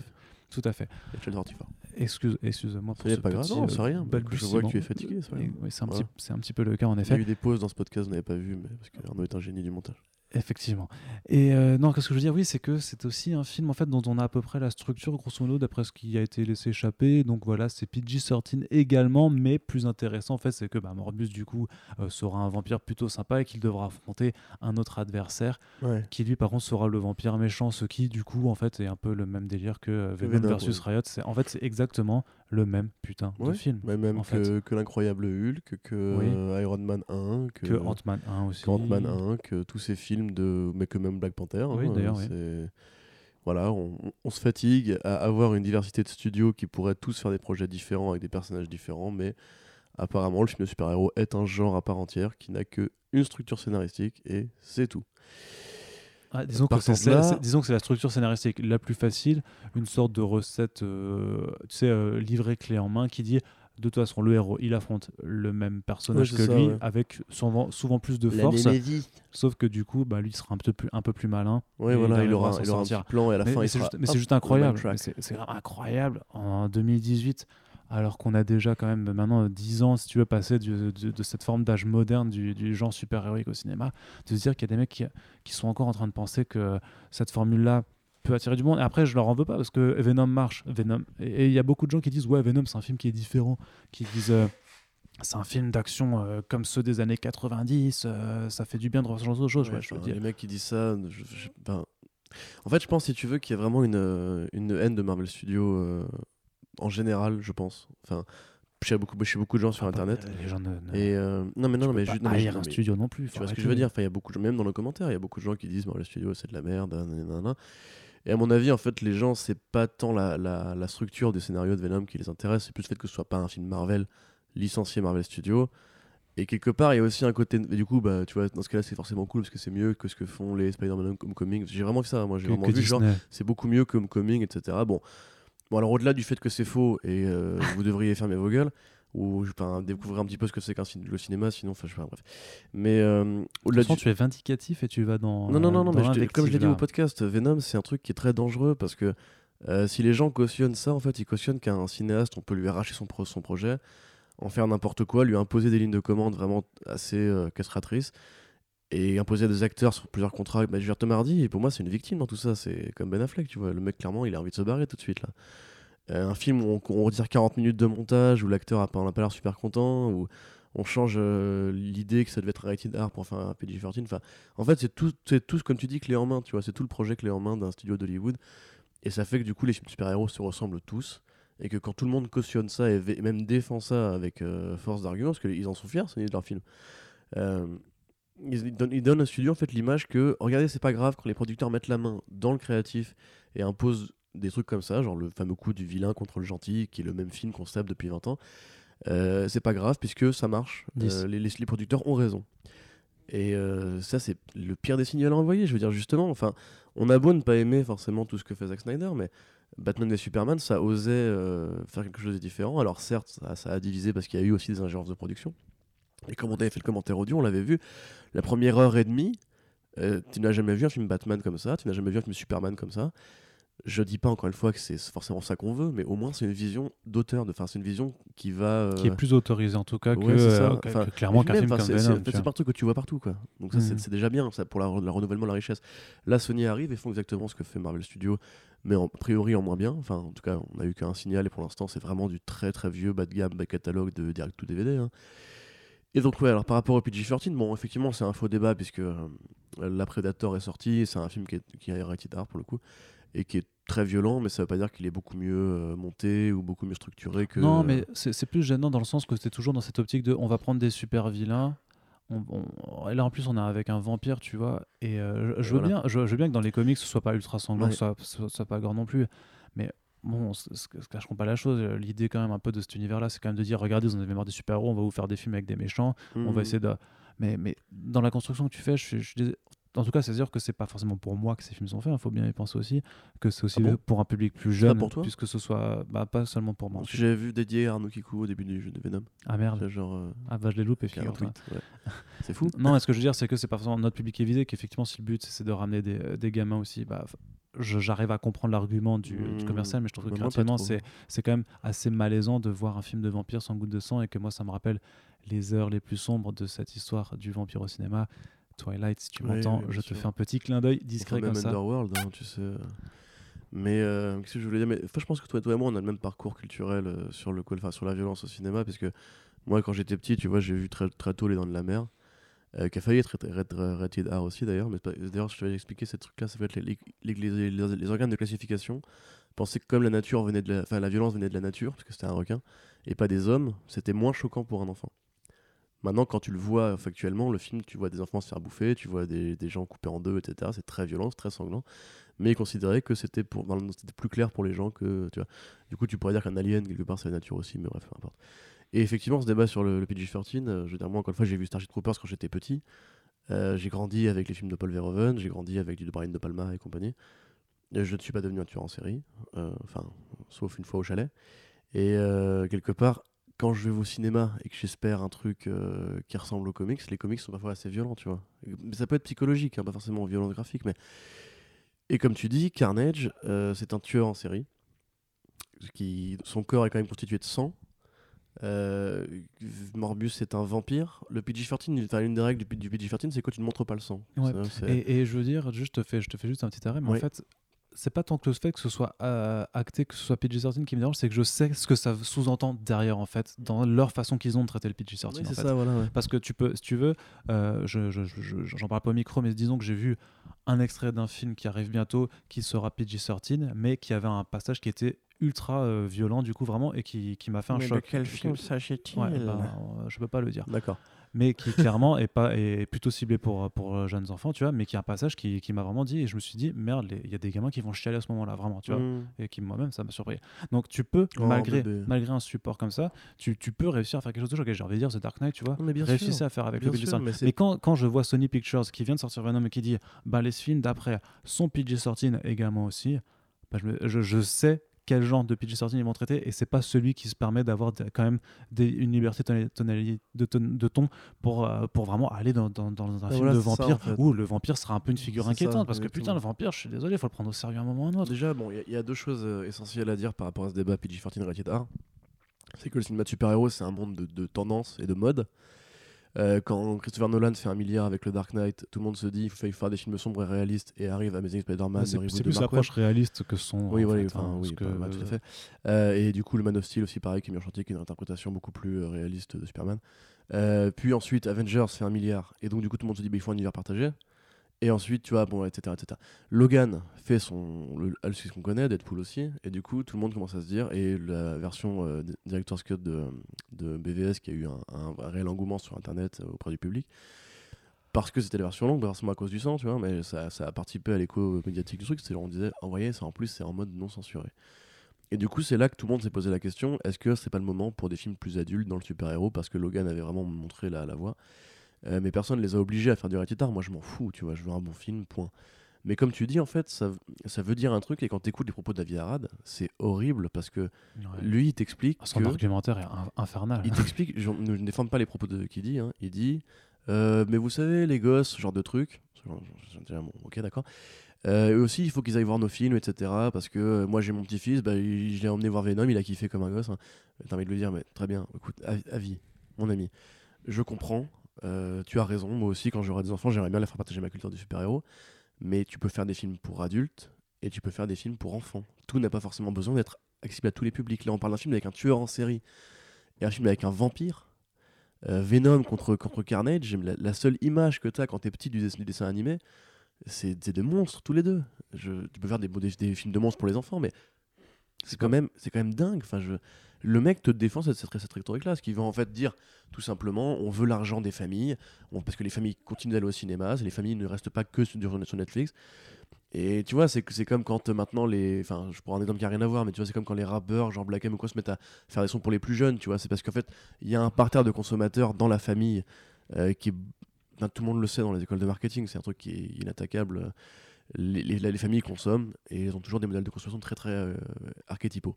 Tout à fait. Michel Sortifort. Excuse, excuse-moi pour C'est ce pas grave, petit, non, euh, c'est rien. Je vois que tu es fatigué, c'est oui, un, Voilà. petit- c'est un petit peu le cas en Il y a effet. eu des pauses dans ce podcast, vous n'avez pas vu, mais parce que Arnaud est un génie du montage. Effectivement. Et euh, non, qu'est-ce que je veux dire? Oui, c'est que c'est aussi un film en fait dont on a à peu près la structure, grosso modo, d'après ce qui a été laissé échapper. Donc voilà, c'est PG-13 également, mais plus intéressant en fait, c'est que bah, Morbius du coup euh, sera un vampire plutôt sympa et qu'il devra affronter un autre adversaire Ouais. qui lui par contre sera le vampire méchant, ce qui du coup en fait est un peu le même délire que euh, Venom, Venom, versus Riot. C'est en fait c'est exactement le même putain de Ouais, film. même en que, que l'incroyable Hulk, que Oui. Iron Man 1, que, Que Ant-Man 1 aussi. que Ant-Man 1, que tous ces films de. Mais que même Black Panther. Oui, hein, d'ailleurs, oui. c'est- Voilà, on, on se fatigue à avoir une diversité de studios qui pourraient tous faire des projets différents avec des personnages différents, mais apparemment, le film de super-héros est un genre à part entière qui n'a que une structure scénaristique et c'est tout. Ah, disons, que Partant c'est, de là- c'est- disons que c'est la structure scénaristique la plus facile, une sorte de recette, euh, tu sais, euh, livrée clé en main qui dit de toute façon, le héros, il affronte le même personnage Ouais, que ça, lui, ouais. avec souvent, souvent plus de force, sauf que du coup, bah, lui il sera un peu plus, un peu plus malin. Et voilà, il il aura, il un petit plan et à la mais fin, mais il c'est sera juste, incroyable. C'est incroyable en 2018, alors qu'on a déjà quand même maintenant 10 ans, si tu veux, passer du- de, de cette forme d'âge moderne du, du genre super-héroïque au cinéma, de se dire qu'il y a des mecs qui, qui sont encore en train de penser que cette formule-là peut attirer du monde. Et après, je leur en veux pas parce que Venom marche. Venom. Et il y a beaucoup de gens qui disent Ouais, Venom, c'est un film qui est différent. Qui disent. euh, c'est un film d'action euh, comme ceux des années 90, euh, ça fait du bien de revoir ce genre de choses. Ouais, Ouais, je veux enfin, dire. Les mecs qui disent ça, je- je- ben, en fait, je pense, si tu veux, qu'il y a vraiment une, une haine de Marvel Studios euh, en général, je pense. Enfin, chez beaucoup, chez beaucoup de gens sur Ah, bah, Internet. Les gens ne, ne- Et euh, non, mais non, mais juste, non, mais, un mais- studio non plus. Tu vois ce que je veux dire? Enfin, il y a beaucoup de même dans les commentaires, il y a beaucoup de gens qui disent Marvel Studios c'est de la merde. nanana. Et à mon avis, en fait, les gens, c'est pas tant la, la, la structure des scénarios de Venom qui les intéresse, c'est plus le fait que ce soit pas un film Marvel licencié Marvel Studios. Et quelque part, il y a aussi un côté. et du coup, bah, tu vois, dans ce cas-là, c'est forcément cool parce que c'est mieux que ce que font les Spider-Man Homecoming. J'ai vraiment vu ça, moi, j'ai vraiment que vu genre, c'est beaucoup mieux que Homecoming, etc. Bon, bon alors au-delà du fait que c'est faux et euh, vous devriez fermer vos gueules ou enfin, découvrir un petit peu ce que c'est qu'un le cinéma, sinon, enfin, je sais pas, bref. Mais euh, De au-delà façon, du- tu es vindicatif et tu vas dans. non, non, non, non, mais je comme je l'ai dit au podcast, Venom, c'est un truc qui est très dangereux parce que euh, si les gens cautionnent ça, en fait, ils cautionnent qu'un cinéaste, on peut lui arracher son, pro- son projet, en faire n'importe quoi, lui imposer des lignes de commande vraiment assez euh, castratrices et imposer à des acteurs sur plusieurs contrats. Bah, dire, Tom Hardy, pour moi, c'est une victime dans tout ça. C'est comme Ben Affleck, tu vois. Le mec, clairement, il a envie de se barrer tout de suite là. Euh, un film où on, on retire 40 minutes de montage, où l'acteur a pas, n'a pas l'air super content, où on change euh, l'idée que ça devait être un rated R pour faire un PG-13. Enfin, en fait, c'est tout, c'est tout, comme tu dis, clé en main, tu vois. C'est tout le projet clé en main d'un studio d'Hollywood. Et ça fait que du coup, les super-héros se ressemblent tous. Et que quand tout le monde cautionne ça et même défend ça avec euh, force d'argument, parce qu'ils en sont fiers, c'est de leur film. Ils, donnent, ils donnent studio en fait l'image que regardez c'est pas grave quand les producteurs mettent la main dans le créatif et imposent des trucs comme ça genre le fameux coup du vilain contre le gentil qui est le même film qu'on se tape depuis 20 ans. Euh, c'est pas grave puisque ça marche. Euh, les, les- producteurs ont raison. Et euh, ça c'est le pire des signaux à envoyer. Je veux dire justement enfin on a beau ne pas aimer forcément tout ce que fait Zack Snyder mais Batman et Superman ça osait faire quelque chose de différent. Alors certes ça, ça a divisé parce qu'il y a eu aussi des ingérences de production. Et comme on avait fait le commentaire audio, on l'avait vu, la première heure et demie, tu n'as jamais vu un film Batman comme ça, tu n'as jamais vu un film Superman comme ça. Je dis pas encore une fois que c'est forcément ça qu'on veut, mais au moins c'est une vision d'auteur, enfin c'est une vision qui va. euh, Qui est plus autorisé en tout cas que, ouais, ça. euh, que- clairement qu'un film comme Venom. c'est pas un truc que tu vois partout, quoi. Donc ça, c'est c'est déjà bien, ça pour la, le renouvellement de la richesse. Là, Sony arrive et font exactement ce que fait Marvel Studios, mais en, a priori en moins bien. Enfin, en tout cas, on a eu qu'un signal et pour l'instant, c'est vraiment du très très vieux bas de gamme, bas catalogue de direct to DVD. hein. Et donc ouais, alors par rapport au PG-13, bon, effectivement, c'est un faux débat puisque euh, La Predator est sorti, c'est un film qui, est, qui rated R pour le coup, et qui est très violent, mais ça veut pas dire qu'il est beaucoup mieux euh, monté ou beaucoup mieux structuré que. Non, mais c'est plus gênant dans le sens que c'était toujours dans cette optique de on va prendre des super vilains. On, on- et là en plus on est avec un vampire, tu vois. Et euh, je, veux Voilà. bien, je, je veux bien que dans les comics ce soit pas ultra sanglant, Ouais. que ce soit, soit pas gore non plus. Mais bon, ce cacheront pas la chose. L'idée quand même un peu de cet univers-là, c'est quand même de dire regardez, vous en avez marre des super héros, on va vous faire des films avec des méchants. On va essayer de. Mais, mais dans la construction que tu fais, je, je en tout cas, c'est sûr que c'est pas forcément pour moi que ces films sont faits. Il faut bien y penser aussi que c'est aussi Ah bon? pour un public plus jeune, pour toi? puisque ce soit bah, pas seulement pour moi. Parce que J'avais vu dédié Arnaud Kikou au début du jeu de Venom. Ah merde. Genre, euh, Ah bah je l'ai loupé, ouais. C'est fou. Non, ce que je veux dire, c'est que c'est pas forcément notre public qui est visé, qu'effectivement, si le but c'est de ramener des, des gamins aussi, bah, j'arrive à comprendre l'argument du, du Mmh. commercial, mais je trouve que Bah, créativement, c'est quand même assez malaisant de voir un film de vampire sans goutte de sang et que moi, ça me rappelle les heures les plus sombres de cette histoire du vampire au cinéma. Twilight, si tu m'entends, oui, je te sûr. fais un petit clin d'œil Enfin, discret même comme ça. Underworld, hein, tu sais. euh. Mais euh, qu'est-ce que je voulais dire? Mais enfin, je pense que toi, toi et moi, on a le même parcours culturel euh, sur le enfin, sur la violence au cinéma, parce que moi, quand j'étais petit, tu vois, j'ai vu très, très tôt Les Dents de la Mer, euh, qui a failli être rat- rat- rated R aussi d'ailleurs. Mais d'ailleurs, je t'avais expliqué ces trucs-là, ça fait être les, les, les- organes de classification pensaient que comme la nature venait de la, enfin, la violence venait de la nature, parce que c'était un requin, et pas des hommes, c'était moins choquant pour un enfant. Maintenant, quand tu le vois factuellement, le film, tu vois des enfants se faire bouffer, tu vois des, gens coupés en deux, etc. C'est très violent, c'est très sanglant. Mais ils considéraient que c'était pour, c'était plus clair pour les gens que, tu vois. Du coup, tu pourrais dire qu'un alien, quelque part, c'est la nature aussi, mais bref, peu importe. Et effectivement, ce débat sur le, le PG-13, euh, je veux dire, moi, encore une fois, j'ai vu Starship Troopers quand j'étais petit. Euh, j'ai grandi avec les films de Paul Verhoeven, j'ai grandi avec du de Brian De Palma et compagnie. Je ne suis pas devenu un tueur en série, euh, enfin, sauf une fois au chalet. Et quelque part, quand je vais au cinéma et que j'espère un truc euh, qui ressemble aux comics, les comics sont parfois assez violents, tu vois. Mais ça peut être psychologique, hein, pas forcément violent graphique, mais. Et comme tu dis, Carnage, euh, c'est un tueur en série. Qui, son corps est quand même constitué de sang. Euh, Morbius c'est un vampire. Le PG-13, il- enfin, une des règles du, du PG-13, c'est que tu ne montres pas le sang. Ouais. Ça, c'est- Et, et je veux dire, juste, je te fais, je te fais juste un petit arrêt, mais en fait, c'est pas tant que le fait que ce soit euh, acté, que ce soit PG-13 qui me dérange, c'est que je sais ce que ça sous-entend derrière, en fait, dans leur façon qu'ils ont de traiter le PG-13. Oui, en c'est fait. ça, voilà. ouais. Parce que tu peux, si tu veux, euh, je, je- je- je- j'en parle pas au micro, mais disons que j'ai vu un extrait d'un film qui arrive bientôt, qui sera PG-13, mais qui avait un passage qui était ultra euh, violent, du coup, vraiment, et qui, qui m'a fait un Mais de choc. quel Parce film s'agit-il? Ouais, ben, euh, je peux pas le dire. D'accord. Mais qui clairement est, pas, est plutôt ciblé pour, pour euh, jeunes enfants, tu vois, mais qui a un passage qui, qui m'a vraiment dit, et je me suis dit, merde, il y a des gamins qui vont chialer à ce moment-là, vraiment, tu vois Mm. et qui moi-même ça m'a surpris. Donc tu peux Oh, malgré bébé. malgré un support comme ça, tu, tu peux réussir à faire quelque chose de choc. Et J'ai envie de dire The Dark Knight, tu vois, réussissez à faire avec Bien le sûr, PG-13. mais Mais, quand, quand je vois Sony Pictures qui vient de sortir Venom et qui dit bah les films d'après sont PG-13 également aussi, bah, je, je sais quel genre de PG-13 ils vont traiter et c'est pas celui qui se permet d'avoir quand même des, une liberté de, ton, de ton pour, euh, pour vraiment aller dans, dans, dans un film voilà, de ça, vampire en fait. où le vampire sera un peu une figure ça, inquiétante parce que putain le vampire je suis désolé faut le prendre au sérieux à un moment ou à un autre Déjà, bon, il y a- il y, a deux choses euh, essentielles à dire par rapport à ce débat PG-13 rated R. C'est que le cinéma de super-héros, c'est un monde de, de tendance et de mode. Euh, quand Christopher Nolan fait un milliard avec le Dark Knight, tout le monde se dit il faut faire des films sombres et réalistes et arrive Amazing Spider-Man, c'est plus l'approche réaliste que son Oui, voilà, fait, hein, oui, que, bah, bah, tout à fait. Euh, et du coup, le Man of Steel aussi, pareil, qui est mis en chantier, qui est une interprétation beaucoup plus euh, réaliste de Superman. Euh, puis ensuite, Avengers fait un milliard, et donc du coup, tout le monde se dit, bah, il faut un univers partagé. Et ensuite, tu vois, bon, etc., etc. Logan fait son, le, le- ce qu'on connaît, Deadpool aussi, et du coup, tout le monde commence à se dire, et la version euh, Director's de, de BVS, qui a eu un, réel engouement sur Internet euh, auprès du public, parce que c'était la version longue, forcément à cause du sang, tu vois, mais ça, ça a participé à l'écho médiatique du truc. C'est on disait, en voyez, ça en plus, c'est en mode non censuré. Et du coup, c'est là que tout le monde s'est posé la question est-ce que c'est pas le moment pour des films plus adultes dans le super-héros Parce que Logan avait vraiment montré la, la voie. Euh, mais personne ne les a obligés à faire du rated R. Moi, je m'en fous, tu vois, je veux un bon film, point. Mais comme tu dis, en fait, ça, ça veut dire un truc, et quand tu écoutes les propos de David Arad, c'est horrible parce que Ouais. lui, il t'explique Son que. argumentaire est in- infernal. Il t'explique, je ne défends pas les propos de qu'il dit, hein, il dit euh, Mais vous savez, les gosses, ce genre de truc, genre- bon, ok, d'accord. Euh, eux aussi, il faut qu'ils aillent voir nos films, etc. Parce que euh, moi, j'ai mon petit-fils, bah, il- je l'ai emmené voir Venom, il a kiffé comme un gosse. Hein. T'as envie de lui dire, mais très bien, écoute, avis, mon ami, je comprends, euh, tu as raison, moi aussi, quand j'aurai des enfants, j'aimerais bien leur faire partager ma culture du super-héros. Mais tu peux faire des films pour adultes et tu peux faire des films pour enfants. Tout n'a pas forcément besoin d'être accessible à tous les publics. Là, on parle d'un film avec un tueur en série et un film avec un vampire. Euh, Venom contre, contre Carnage, la, la seule image que tu as quand tu es petit du, dess- du dessin animé, c'est des monstres tous les deux. Je, tu peux faire des, des, des films de monstres pour les enfants, mais c'est quand même c'est quand même dingue. Enfin, je, le mec te défend cette, cette, rhétorique-là, ce qui va en fait dire tout simplement, on veut l'argent des familles, parce que les familles continuent d'aller au cinéma, les familles ne restent pas que sur, sur Netflix. Et tu vois, c'est comme quand euh, maintenant les. Enfin, je prends un exemple qui n'a rien à voir, mais tu vois, c'est comme quand les rappeurs, genre Black M ou quoi, se mettent à faire des sons pour les plus jeunes, tu vois. C'est parce qu'en fait, il y a un parterre de consommateurs dans la famille euh, qui est. tout le monde le sait dans les écoles de marketing, c'est un truc qui est inattaquable. Les familles consomment et elles ont toujours des modèles de consommation très très euh, archétypaux.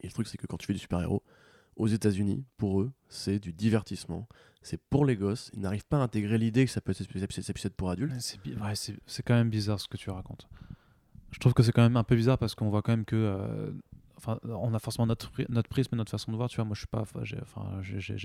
Et le truc, c'est que quand tu fais du super-héros, aux États-Unis, pour eux, c'est du divertissement. C'est pour les gosses. Ils n'arrivent pas à intégrer l'idée que ça peut être, pour adultes. C'est ouais, quand même bizarre ce que tu racontes. Je trouve que c'est quand même un peu bizarre parce qu'on voit quand même que. euh, Enfin, on a forcément notre, notre prisme et notre façon de voir. Tu vois, moi, je suis pas, enfin, j'ai, enfin,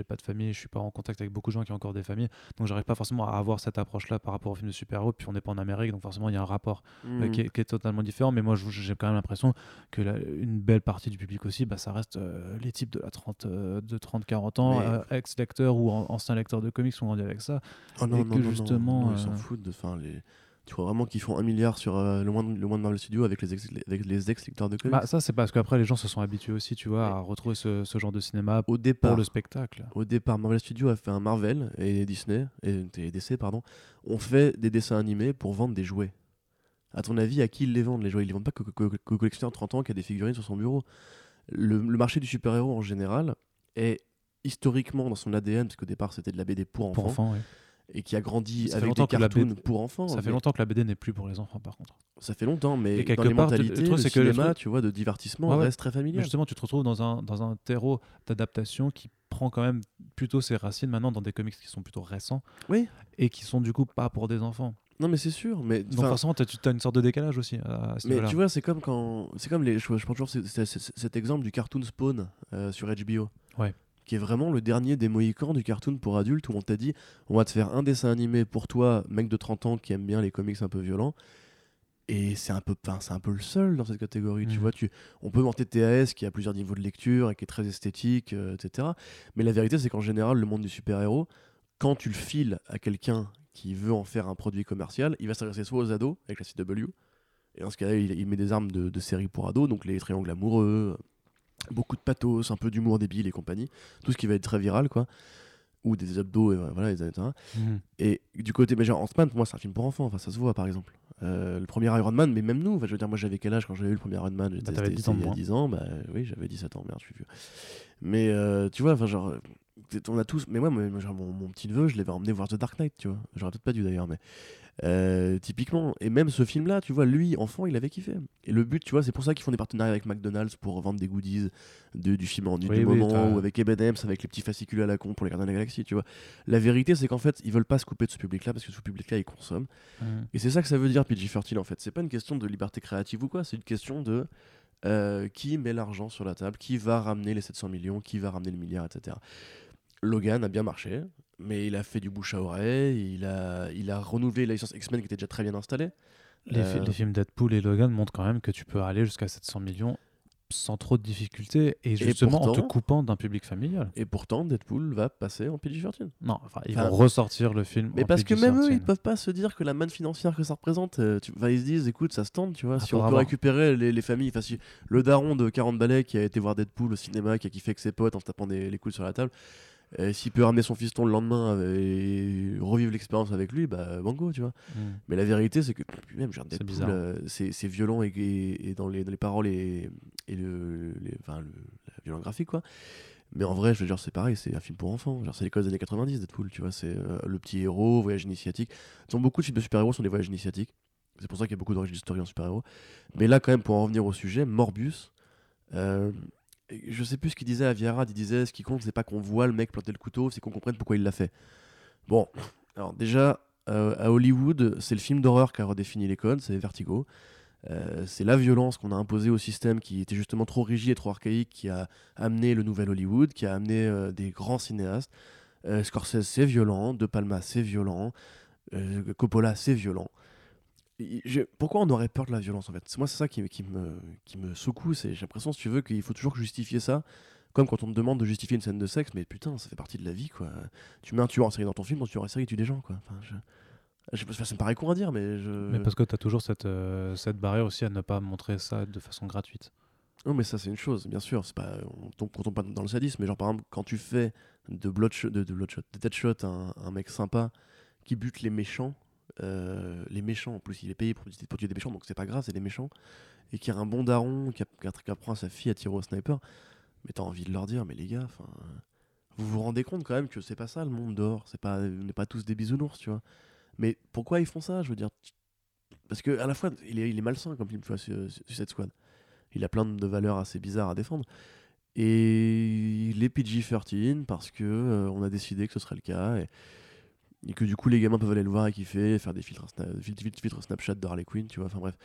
pas de famille, je suis pas en contact avec beaucoup de gens qui ont encore des familles, donc j'arrive pas forcément à avoir cette approche-là par rapport aux films de super-héros. Puis on n'est pas en Amérique, donc forcément il y a un rapport euh, Mhm. qui, est, qui est totalement différent. Mais moi, j'ai quand même l'impression que la- une belle partie du public aussi, bah, ça reste euh, les types de la 30, euh, de 30-40 ans, Mais- euh, ex-lecteurs ou an- anciens lecteurs de comics qui ont grandi avec ça. Oh non, et non, que non, justement, ils s'en foutent de. Les... Tu crois vraiment qu'ils font un milliard sur euh, le, moins de, le moins de Marvel Studios avec les ex, avec les ex-lecteurs de comics? Bah, ça, c'est parce qu'après, les gens se sont habitués aussi, tu vois, à retrouver ce, ce genre de cinéma Au pour départ, le spectacle. au départ, Marvel Studios a fait un Marvel et Disney et, et DC pardon, ont fait des dessins animés pour vendre des jouets. À ton avis, à qui ils les vendent les jouets? Ils les vendent pas qu'au collectionneur de 30 ans qui a des figurines sur son bureau. Le, le marché du super-héros en général est historiquement dans son ADN, parce qu'au départ c'était de la BD pour enfants, Pour enfants, oui. Et qui a grandi Ça avec des que cartoons BD pour enfants. Ça fait mais- longtemps que la BD n'est plus pour les enfants, par contre. Ça fait longtemps, mais Et dans quelque les part, le truc, le que cinéma, truc- tu vois, de divertissement ouais. reste très Mais familial. justement, tu te retrouves dans un, dans un terreau d'adaptation qui prend quand même plutôt ses racines maintenant dans des comics qui sont plutôt récents Oui. et qui sont du coup pas pour des enfants. Non, mais c'est sûr. Mais, Donc forcément, tu as, une sorte de décalage aussi à, à ce mais tu vois, c'est comme quand. C'est comme les. Je, je prends toujours c- c- c- cet exemple du cartoon Spawn euh, sur HBO. Ouais. Qui est vraiment le dernier des Mohicans du cartoon pour adultes où on t'a dit on va te faire un dessin animé pour toi, mec de 30 ans qui aime bien les comics un peu violents. Et c'est un peu, c'est un peu le seul dans cette catégorie. Tu Mhm. vois, tu, on peut monter TAS qui a plusieurs niveaux de lecture et qui est très esthétique, euh, etc. Mais la vérité, c'est qu'en général, le monde du super-héros, quand tu le files à quelqu'un qui veut en faire un produit commercial, il va s'adresser soit aux ados avec la CW, et dans ce cas-là, il, il met des armes de, de série pour ados, donc les triangles amoureux, beaucoup de pathos, un peu d'humour débile et compagnie, tout ce qui va être très viral, quoi. Ou des abdos, et voilà, etc. Mhm. Et du côté, mais genre Ant-Man, pour moi, c'est un film pour enfants, enfin, ça se voit par exemple. Euh, le premier Iron Man, mais même nous, enfin, je veux dire, moi j'avais quel âge quand j'avais vu le premier Iron Man? J'étais- t'avais c'était- 10 ans de c'était il y a moins. 10 ans, bah oui, j'avais 17 ans, merde, je suis vieux. Mais euh, tu vois, enfin, genre, on a tous, mais moi, moi, genre, mon, mon petit neveu, je l'avais emmené voir The Dark Knight, tu vois. J'aurais peut-être pas dû d'ailleurs, mais euh, typiquement, et même ce film-là, tu vois, lui, enfant, il avait kiffé. Et le but, tu vois, c'est pour ça qu'ils font des partenariats avec McDonald's pour vendre des goodies de- du film en du, Oui, moment, ou avec M&M's, avec les petits fascicules à la con pour les gardiens de la galaxie, tu vois. La vérité, c'est qu'en fait, ils veulent pas se couper de ce public-là parce que ce public-là, il consomme. Mhm. Et c'est ça que ça veut dire PG-13 en fait. C'est pas une question de liberté créative ou quoi, c'est une question de euh, qui met l'argent sur la table, qui va ramener les 700 millions, qui va ramener le milliard, etc. Logan a bien marché, mais il a fait du bouche à oreille, il a, il a renouvelé la licence X-Men qui était déjà très bien installée. Les, fi- Euh, les films Deadpool et Logan montrent quand même que tu peux aller jusqu'à 700 millions sans trop de difficultés et justement en te coupant d'un public familial. Et pourtant, Deadpool va passer en PG-13. Non, enfin, ils Enfin, vont ressortir le film. Mais en parce que même eux, PG-13. ils peuvent pas se dire que la manne financière que ça représente, euh, tu, ils se disent, écoute, ça se tente, tu vois. Ah, si on peut récupérer les, les familles, enfin, si le daron de 40 balais qui a été voir Deadpool au cinéma, qui a kiffé avec ses potes en se tapant des, les coudes sur la table, s'il peut ramener son fiston le lendemain euh, et revivre l'expérience avec lui, bah bango, tu vois. Mhm. Mais la vérité, c'est que même C'est euh, c'est violent et, et- et dans, les, dans les paroles et, et le, les- enfin, le, la violence graphique, quoi. Mais en vrai, je veux dire, c'est pareil, c'est un film pour enfants. Genre, c'est l'école des années 90, Deadpool, tu vois. C'est euh, le petit héros, voyage initiatique. Sont beaucoup de films de super-héros sont des voyages initiatiques. C'est pour ça qu'il y a beaucoup d'origine story en super-héros. Mais là, quand même, pour en revenir au sujet, Morbius. euh, je sais plus ce qu'il disait à Viarad. Il disait ce qui compte, c'est pas qu'on voit le mec planter le couteau, c'est qu'on comprenne pourquoi il l'a fait. Bon, alors déjà, euh, à Hollywood, c'est le film d'horreur qui a redéfini les codes, c'est Vertigo. Euh, c'est la violence qu'on a imposée au système qui était justement trop rigide et trop archaïque qui a amené le nouvel Hollywood, qui a amené euh, des grands cinéastes. Scorsese, c'est violent. De Palma, c'est violent. Coppola, c'est violent. Je- pourquoi on aurait peur de la violence en fait? Moi, c'est ça qui, qui me, qui me secoue. c'est- J'ai l'impression, si tu veux, qu'il faut toujours justifier ça. Comme quand on te demande de justifier une scène de sexe, mais putain, ça fait partie de la vie quoi. Tu mets un tueur en série dans ton film, un tueur en série, tue des gens quoi. Enfin, je... je ça me paraît con à dire, mais je. Mais parce que tu as toujours cette, euh, cette barrière aussi à ne pas montrer ça de façon gratuite. Non, mais ça, c'est une chose, bien sûr. C'est pas, on tombe, on tombe pas dans le sadisme, mais genre, par exemple, quand tu fais de Bloodshot, de, de, Bloodshot, de Deadshot un, un mec sympa qui bute les méchants, euh, les méchants, en plus, il est payé pour, pour tuer des méchants, donc c'est pas grave, c'est des méchants, et qui a un bon daron qui, apprend à sa fille à tirer au sniper, mais t'as envie de leur dire, mais les gars, enfin. Vous vous rendez compte quand même que c'est pas ça le monde dehors, c'est pas, on n'est pas tous des bisounours, tu vois. Mais pourquoi ils font ça Je veux dire, parce que à la fois il est, il malsain comme film, tu vois, Suicide Squad. Il a plein de valeurs assez bizarres à défendre. Et il est PG-13 parce que euh, on a décidé que ce serait le cas et que du coup les gamins peuvent aller le voir et kiffer, faire des filtres, Sna- fil- fil- filtres Snapchat de Harley Quinn, tu vois. Enfin bref.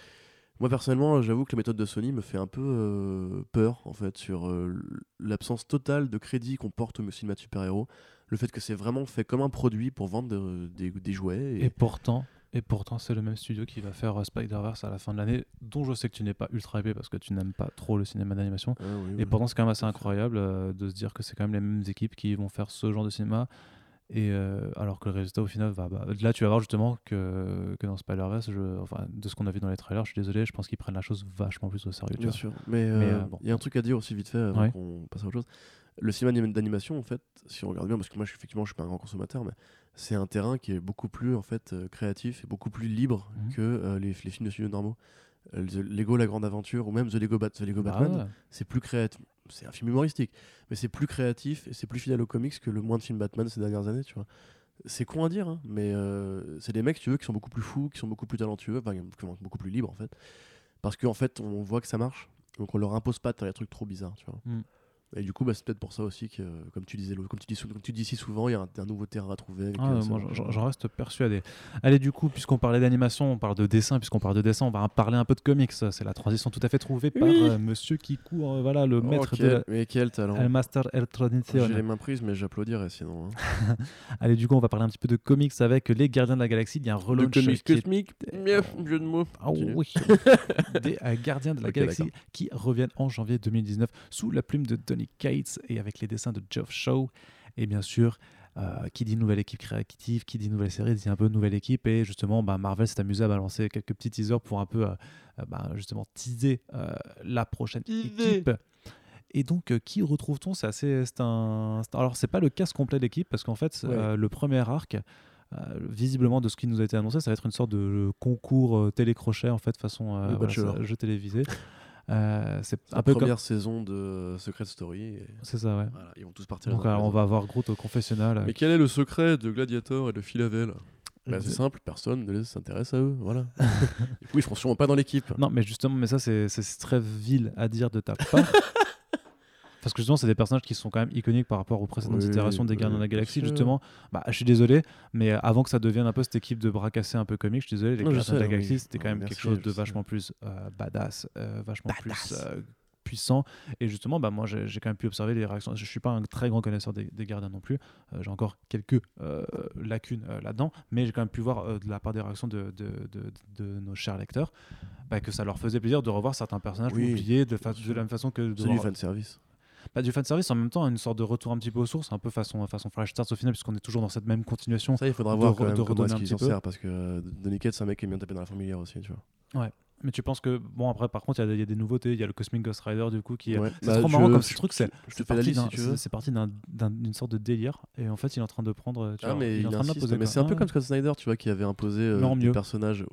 Moi personnellement, j'avoue que la méthode de Sony me fait un peu euh, peur en fait sur euh, l'absence totale de crédit qu'on porte au cinéma de super-héros, le fait que c'est vraiment fait comme un produit pour vendre de- des, des jouets. Et pourtant, et pourtant c'est le même studio qui va faire euh, Spider-Verse à la fin de l'année, dont je sais que tu n'es pas ultra hypé parce que tu n'aimes pas trop le cinéma d'animation. Ah oui, Et pourtant, c'est quand même assez incroyable de se dire que c'est quand même les mêmes équipes qui vont faire ce genre de cinéma. Et euh, alors que le résultat au final va. bah, là, tu vas voir justement que, que dans Spider-Verse, enfin, de ce qu'on a vu dans les trailers, je suis désolé, je pense qu'ils prennent la chose vachement plus au sérieux. Bien vois. sûr. Mais il Mais, euh, bon. y a un truc à dire aussi vite fait avant Ouais. qu'on passe à autre chose. Le cinéma d'anim- d'animation, en fait, si on regarde bien, parce que moi, je, effectivement, je suis pas un grand consommateur, mais c'est un terrain qui est beaucoup plus en fait euh, créatif et beaucoup plus libre Mhm. que euh, les, les films de studio normaux. Euh, The Lego La Grande Aventure ou même The Lego, Bat- The Lego Bah Batman, ouais. c'est plus créatif. C'est un film humoristique, mais c'est plus créatif et c'est plus fidèle aux comics que le moins de films Batman ces dernières années, tu vois. c'est con à dire, hein, mais euh, c'est des mecs, qui sont beaucoup plus fous, qui sont beaucoup plus talentueux, enfin, beaucoup plus libres en fait. Parce qu'en fait, on voit que ça marche, donc on leur impose pas de faire des trucs trop bizarres, tu vois. Mm. Et du coup, bah, c'est peut-être pour ça aussi que, comme tu disais, comme tu dis, comme tu dis si souvent, il y a un, un nouveau terrain à trouver. Ah, euh, j'en- reste persuadé. Allez, du coup, puisqu'on parlait d'animation, on parle de dessin. Puisqu'on parle de dessin, on va parler un peu de comics. C'est la transition tout à fait trouvée par euh, Monsieur Kikou, euh, voilà, le Oh, maître quel- de la Mais quel talent El Master El Tradition. J'ai les mains prises, mais j'applaudirais sinon. hein. Allez, du coup, on va parler un petit peu de comics avec les Gardiens de la Galaxie. Il y a un Le relaunch comics qui est- cosmique, jeu de mots. Ah oui, des Gardiens de la Galaxie qui reviennent en janvier 2019 sous la plume de Donny Cates et avec les dessins de Geoff Shaw. Et bien sûr, euh, qui dit nouvelle équipe créative, qui dit nouvelle série, dit un peu nouvelle équipe. Et justement, bah, Marvel s'est amusé à balancer quelques petits teasers pour un peu, euh, euh, bah, justement, teaser euh, la prochaine équipe. Et donc, qui retrouve-t-on? C'est assez. c'est un, alors, c'est pas le cast complet d'équipe parce qu'en fait, Ouais. le premier arc, visiblement de ce qui nous a été annoncé, ça va être une sorte de concours télécrochet en fait, façon jeu télévisé. Euh, c'est La un peu comme. première saison de Secret Story. et C'est ça, ouais. voilà, ils vont tous partir. Donc, alors, on va avoir Groot au confessionnal. euh, Mais quel est le secret de Gladiator et de Philavel bah, C'est simple, personne ne s'intéresse à eux. Voilà. du coup, ils seront sûrement pas dans l'équipe. Non, mais justement, mais ça, c'est c'est très vil à dire de ta part. Parce que justement, c'est des personnages qui sont quand même iconiques par rapport aux précédentes Oui, itérations des Gardiens de la Galaxie. Justement, bah, je suis désolé, mais avant que ça devienne un peu cette équipe de bras cassés un peu comique, je suis désolé, les Gardiens de la oui. Galaxie, c'était quand même merci, quelque chose de vachement plus euh, badass, euh, vachement plus Badass. euh, puissant. Et justement, bah, moi, j'ai quand même pu observer les réactions. Je suis pas un très grand connaisseur des, des Gardiens non plus. Euh, j'ai encore quelques euh, lacunes euh, là-dedans, mais j'ai quand même pu voir euh, de la part des réactions de, de, de- de nos chers lecteurs bah, que ça leur faisait plaisir de revoir certains personnages Oui, oubliés de, la même façon que de C'est du voir- fanservice. Bah, du fanservice en même temps une sorte de retour un petit peu aux sources un peu façon façon Flash Stars au final puisqu'on est toujours dans cette même continuation Ça, il faudra de voir de comment redonner un petit peu. parce que euh, Donny Cates, c'est un mec qui aime bien taper dans la fourmilière aussi, tu vois. mais tu penses que bon après par contre il y a des- il y, a des nouveautés il y a le Cosmic Ghost Rider du coup qui est Ouais. c'est Bah, trop marrant comme ce truc c'est parti c'est- parti d'un- d'un- d'une sorte de délire et en fait il est en train de prendre tu Ah, vois, mais il est en train de Mais c'est un peu comme Scott Snyder, tu vois, qui avait imposé euh, des mieux. personnages.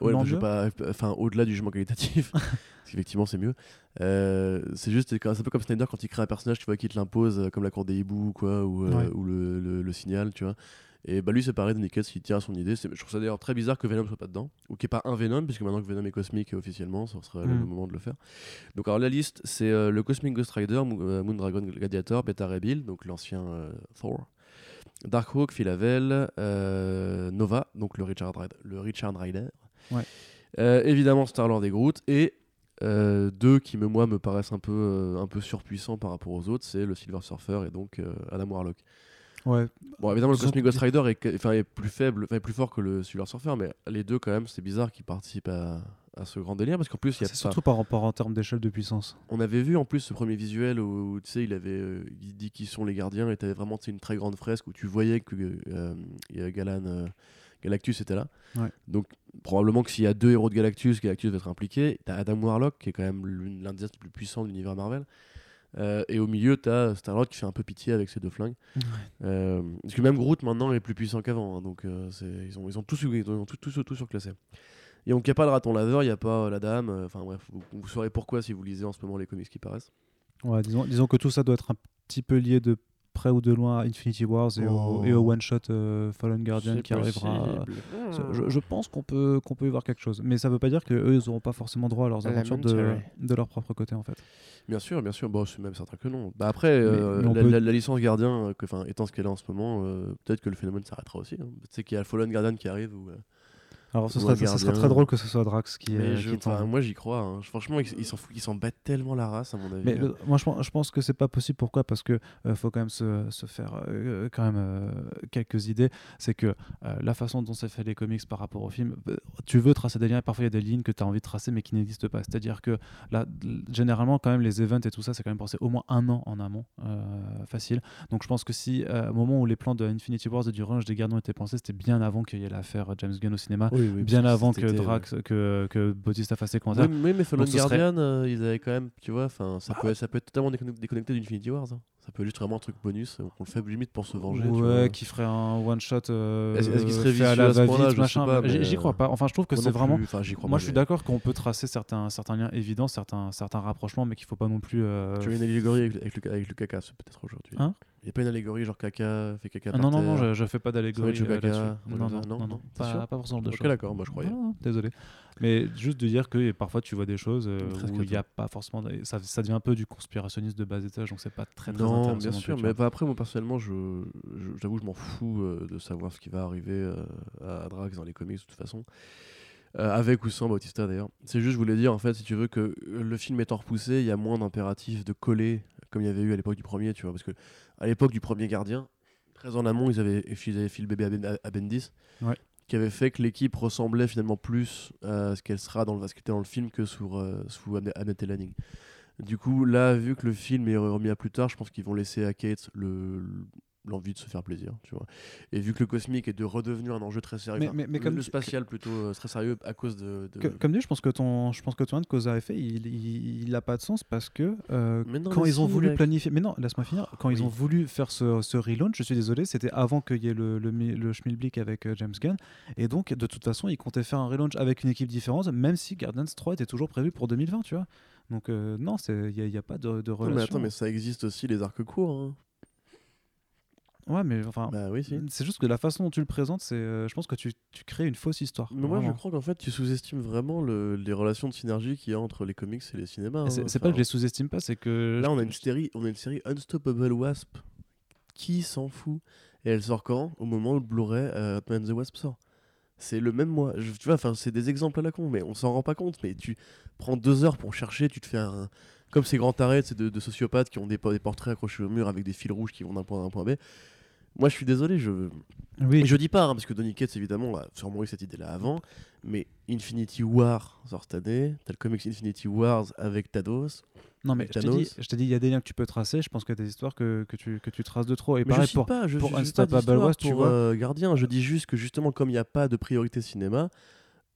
Ouais, je vais pas, enfin, au-delà du jugement qualitatif, parce qu'effectivement c'est mieux. Euh, c'est juste, c'est un peu comme Snyder quand il crée un personnage, tu vois, qui te l'impose, euh, comme la cour des hiboux, quoi, ou, euh, Ouais. ou le, le- le signal, tu vois. Et bah lui, c'est pareil, Donny Cates, il tient à son idée. Je trouve ça d'ailleurs très bizarre que Venom soit pas dedans, ou qu'il n'y ait pas un Venom, puisque maintenant que Venom est cosmique euh, officiellement, ça serait le Mm. moment de le faire. Donc, alors la liste, c'est euh, le Cosmic Ghost Rider, Mo- euh, Moondragon Gladiator, Beta Bill, donc l'ancien euh, Thor. Darkhawk, Philavel, euh, Nova, donc le Richard. Le Richard Rider. Ouais. Euh, évidemment Star-Lord et Groot. Et euh, deux qui, me, moi, me paraissent un peu, euh, un peu surpuissants par rapport aux autres, c'est le Silver Surfer et donc Adam Warlock. ouais Bon, évidemment, le Cosmic Ghost Rider est, est plus faible, plus fort que le Silver Surfer, mais les deux, quand même, c'est bizarre qu'ils participent à, à ce grand délire parce qu'en plus, il y a c'est pas- surtout par rapport en termes d'échelle de puissance on avait vu en plus ce premier visuel où, tu sais, il avait il dit qui sont les gardiens et t'avais vraiment une très grande fresque où tu voyais que il y a Galan, Galactus était là. Ouais. Donc probablement que s'il y a deux héros de Galactus, Galactus va être impliqué. T'as Adam Warlock qui est quand même l'un des êtres les plus puissants de l'univers Marvel. Euh, et au milieu, t'as Star-Lord qui fait un peu pitié avec ses deux flingues. Euh, parce que même Groot maintenant est plus puissant qu'avant. hein, donc euh, ils, ont, ils ont tous ils ont tout, tout, tout surclassé. Et donc il n'y a pas le raton laveur, il n'y a pas la dame. Enfin bref, vous, vous saurez pourquoi si vous lisez en ce moment les comics qui paraissent. ouais disons disons que tout ça doit être un petit peu lié de près ou de loin à Infinity Wars et Oh. au, et au one shot Fallen Guardian qui arrivera possible. Je- pense qu'on peut, qu'on peut y voir quelque chose. Mais ça veut pas dire qu'eux, ils n'auront pas forcément droit à leurs aventures de, leur propre côté, en fait. Bien sûr, bien sûr. Bon, c'est même certain que non. Bah après, euh, mais la, peut- la- la licence Gardien, euh, que, enfin, étant ce qu'elle est en ce moment, euh, peut-être que le phénomène s'arrêtera aussi. hein. Tu sais qu'il y a Fallen Guardian qui arrive. Ou, euh, Alors, ce serait, ce serait très drôle que ce soit Drax qui, mais est, je- qui enfin, tombe. moi, j'y crois. hein. Franchement, ils s'en foutent- ils s'en battent tellement la race, à mon avis. Mais le- moi, je pense, je pense que c'est pas possible. Pourquoi? Parce que euh, faut quand même se, se faire euh, quand même euh, quelques idées. C'est que euh, la façon dont c'est fait les comics par rapport au film, euh, tu veux tracer des liens. et Parfois, il y a des lignes que tu as envie de tracer, mais qui n'existent pas. C'est-à-dire que là, généralement, quand même, les events et tout ça, c'est quand même pensé au moins un an en amont, euh, facile. Donc, je pense que si euh, au moment où les plans de Infinity Wars et du Range des Gardiens étaient pensés, c'était bien avant qu'il y ait l'affaire James Gunn au cinéma. Oui, oui, bien avant que été, Drax, que, que Bautista fasse ses commentaires. Oui, mais- Fallen ce serait- Guardian, euh, ils avaient quand même, tu vois, enfin, ça, Bah. peut, ça peut être totalement déconne- déconnecté d'Infinity Wars. hein. Ça peut être juste vraiment un truc bonus. On le fait limite pour se venger. ouais, qui ferait un one shot euh, Est-ce- est-ce qu'il serait fait à la va-vite, machin. J'y mais, j'y crois euh, pas. Enfin, je trouve que c'est non vraiment. Enfin, j'y crois Moi, pas, je suis mais- d'accord qu'on peut tracer certains, certains liens évidents, certains, certains rapprochements, mais qu'il faut pas non plus. euh, Tu as une allégorie avec, avec, le, avec le caca, c'est peut-être aujourd'hui. Hein? Il n'y a pas une allégorie genre caca, fait caca Ah, non, non, non, je, je fais pas d'allégorie euh, caca, Non, non, non, non pas, pas pour ce genre de Ok, choses. d'accord, moi je croyais. Désolé. Mais juste de dire que parfois tu vois des choses euh, où il n'y a pas forcément. ça devient un peu du conspirationniste de bas étage, donc c'est pas très très non, bien sûr, mais bah, après, moi personnellement, je, je- j'avoue, je m'en fous euh, de savoir ce qui va arriver euh, à Drax dans les comics de toute façon. Euh, avec ou sans Bautista d'ailleurs. C'est juste, je voulais dire, en fait, si tu veux, que le film étant repoussé, il y a moins d'impératif de coller, comme il y avait eu à l'époque du premier, tu vois. Parce que à l'époque du premier gardien, très en amont, ils avaient, ils avaient fait le bébé à, Ben- à Bendis, Ouais. qui avait fait que l'équipe ressemblait finalement plus à ce qu'elle sera dans le, ce qu'elle était dans le film que sous, euh, sous Annette Lanning. Du coup, là, vu que le film est remis à plus tard, je pense qu'ils vont laisser à Kate le, le- l'envie de se faire plaisir, tu vois. Et vu que le cosmique est de redevenir un enjeu très sérieux, Mais- mais- mais le- comme le tu- spatial plutôt euh, très sérieux à cause de. de- Que- comme dit, je pense que ton, je pense que ton de cause à effet, il, il, il a pas de sens parce que euh, non, quand ils ont voulu mec. planifier, mais non, laisse-moi finir. Quand ils ont voulu faire ce, ce relaunch, je suis désolé, c'était avant qu'il y ait le, le, le schmilblick avec euh, James Gunn, et donc de toute façon, ils comptaient faire un relaunch avec une équipe différente, même si Guardians 3 était toujours prévu pour 2020, tu vois. Donc euh, non, il n'y a, pas de, de Non, relation. mais attends, mais ça existe aussi les arcs courts. hein. Ouais, mais enfin, Bah oui, si. c'est juste que la façon dont tu le présentes, c'est, euh, je pense que tu, tu crées une fausse histoire. Mais moi, je crois qu'en fait, tu sous-estimes vraiment le- les relations de synergie qu'il y a entre les comics et les cinémas. C'est hein. c'est pas que je les sous-estime pas, c'est que Là, on a une série, on a une série Unstoppable Wasp. Qui s'en fout? Et elle sort quand? Au moment où le Blu-ray euh, Ant-Man and the Wasp sort. C'est le même mois. Tu vois, enfin, c'est des exemples à la con, mais on s'en rend pas compte. Mais tu prends deux heures pour chercher, tu te fais un. Comme ces grands arrêts de, de sociopathes qui ont des portraits accrochés au mur avec des fils rouges qui vont d'un point A à un point B. Moi, je suis désolé, je, oui, et je dis pas, hein, parce que Donny Cates, évidemment, a sûrement eu cette idée-là avant, mais Infinity War sort cette année, t'as le comics Infinity Wars avec Thanos. Non, mais je t'ai dit, il y a des liens que tu peux tracer. Je pense qu'il y a des histoires que, que, tu, que tu traces de trop. Et mais pareil je pour. pas, je, pour je- je Unstoppable West, tu vois. euh, Gardien, je dis juste que justement, comme il n'y a pas de priorité cinéma,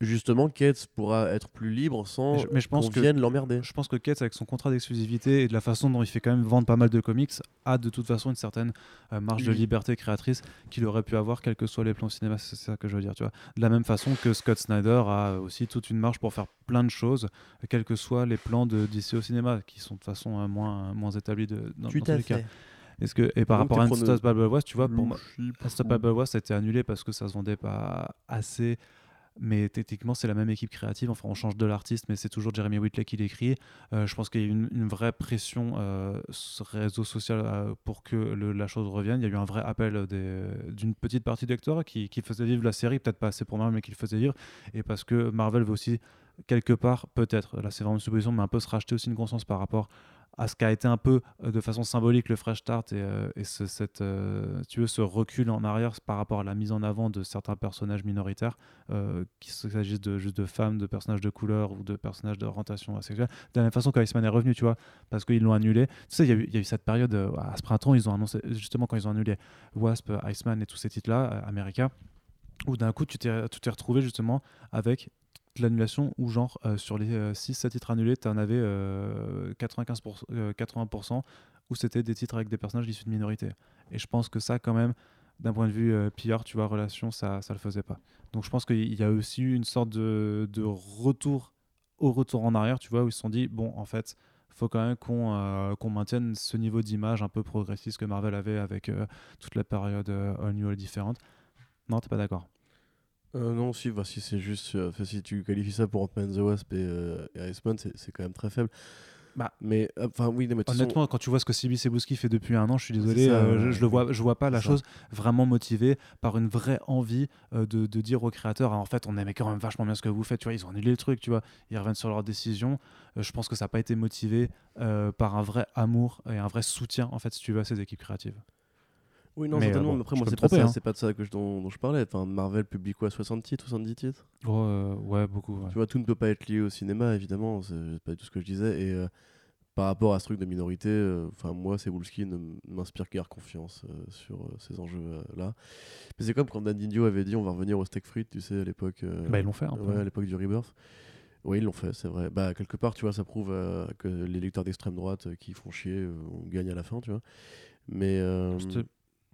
justement, Cates pourra être plus libre sans Mais je- mais je pense qu'on que- vienne l'emmerder. Je pense que Cates, avec son contrat d'exclusivité et de la façon dont il fait quand même vendre pas mal de comics, a de toute façon une certaine euh, marge de liberté créatrice qu'il aurait pu avoir, quels que soient les plans cinéma. C'est ça que je veux dire, tu vois. De la même façon que Scott Snyder a aussi toute une marge pour faire plein de choses, quels que soient les plans de DC au cinéma, qui sont de toute façon euh, moins, moins établis de, dans, dans tous les cas. Est-ce que, et par Donc, rapport à Unstoppable West, tu vois, pour moi, Unstoppable West a été annulé parce que ça se vendait pas assez. Mais techniquement, c'est la même équipe créative. Enfin, on change de l'artiste, mais c'est toujours Jeremy Whitley qui l'écrit. Euh, je pense qu'il y a eu une, vraie pression euh, réseau social euh, pour que la chose revienne. Il y a eu un vrai appel des- d'une petite partie lectorat qui, qui faisait vivre la série, peut-être pas assez pour Marvel, mais qui le faisait vivre. Et parce que Marvel veut aussi, quelque part, peut-être, là c'est vraiment une supposition, mais un peu se racheter aussi une conscience par rapport à ce qu'a été un peu euh, de façon symbolique le Fresh Start et, euh, ce, cette, euh, tu veux, ce recul en arrière par rapport à la mise en avant de certains personnages minoritaires, qu'il s'agisse de, juste de femmes, de personnages de couleur ou de personnages d'orientation asexuelle. De la même façon qu'Iceman est revenu, tu vois, parce qu'ils l'ont annulé. Tu sais, il y, y a eu cette période, à ce printemps, ils ont annoncé, justement quand ils ont annulé Wasp, Iceman et tous ces titres-là, américains, où d'un coup tu t'es retrouvé justement avec de l'annulation où genre euh, sur les 6-7 titres annulés tu en avais euh, 95%, euh, 80% où c'était des titres avec des personnages issus de minorités. Et je pense que ça quand même d'un point de vue euh, PR tu vois relation ça ça le faisait pas. Donc je pense qu'il y a aussi eu une sorte de, de retour au retour en arrière tu vois où ils se sont dit bon en fait faut quand même qu'on euh, maintienne ce niveau d'image un peu progressiste que Marvel avait avec euh, toute la période euh, All New All différente non t'es pas d'accord? Euh, non, si, bah, si c'est juste. euh, si tu qualifies ça pour Ant-Man the Wasp et, euh, et Iceman, c'est quand même très faible. Bah, mais, euh, enfin, oui, mais Honnêtement, quand tu vois ce que Sibi Sebouski fait depuis un an, je suis désolé, ça, euh, je, je le vois, je vois pas la ça. chose vraiment motivée par une vraie envie euh, de, de dire aux créateurs, Ah, en fait, on aimait quand même vachement bien ce que vous faites, tu vois, ils ont annulé le truc, tu vois, ils reviennent sur leur décision. Euh, je pense que ça n'a pas été motivé par un vrai amour et un vrai soutien, en fait, si tu veux, à ces équipes créatives. Oui, non, Mais, certainement. euh, bon, mais après, je moi, c'est pas, ça- hein. c'est pas de ça que je, dont, dont je parlais. Enfin, Marvel publie quoi 60 titres, 70 titres? Oh, euh, ouais, beaucoup. ouais. Tu vois, tout ne peut pas être lié au cinéma, évidemment. C'est pas du tout ce que je disais. Et euh, par rapport à ce truc de minorité, euh, enfin, moi, Cebulski ne m'inspire guère confiance euh, sur euh, ces enjeux-là. Mais c'est comme quand Dan Didio avait dit on va revenir au steak frites, tu sais, à l'époque. euh, Bah, ils l'ont fait un peu. Ouais, à l'époque du Rebirth. Oui, ils l'ont fait, c'est vrai. Bah, quelque part, tu vois, ça prouve euh, que les lecteurs d'extrême droite euh, qui font chier euh, on gagne à la fin, tu vois. Mais. euh,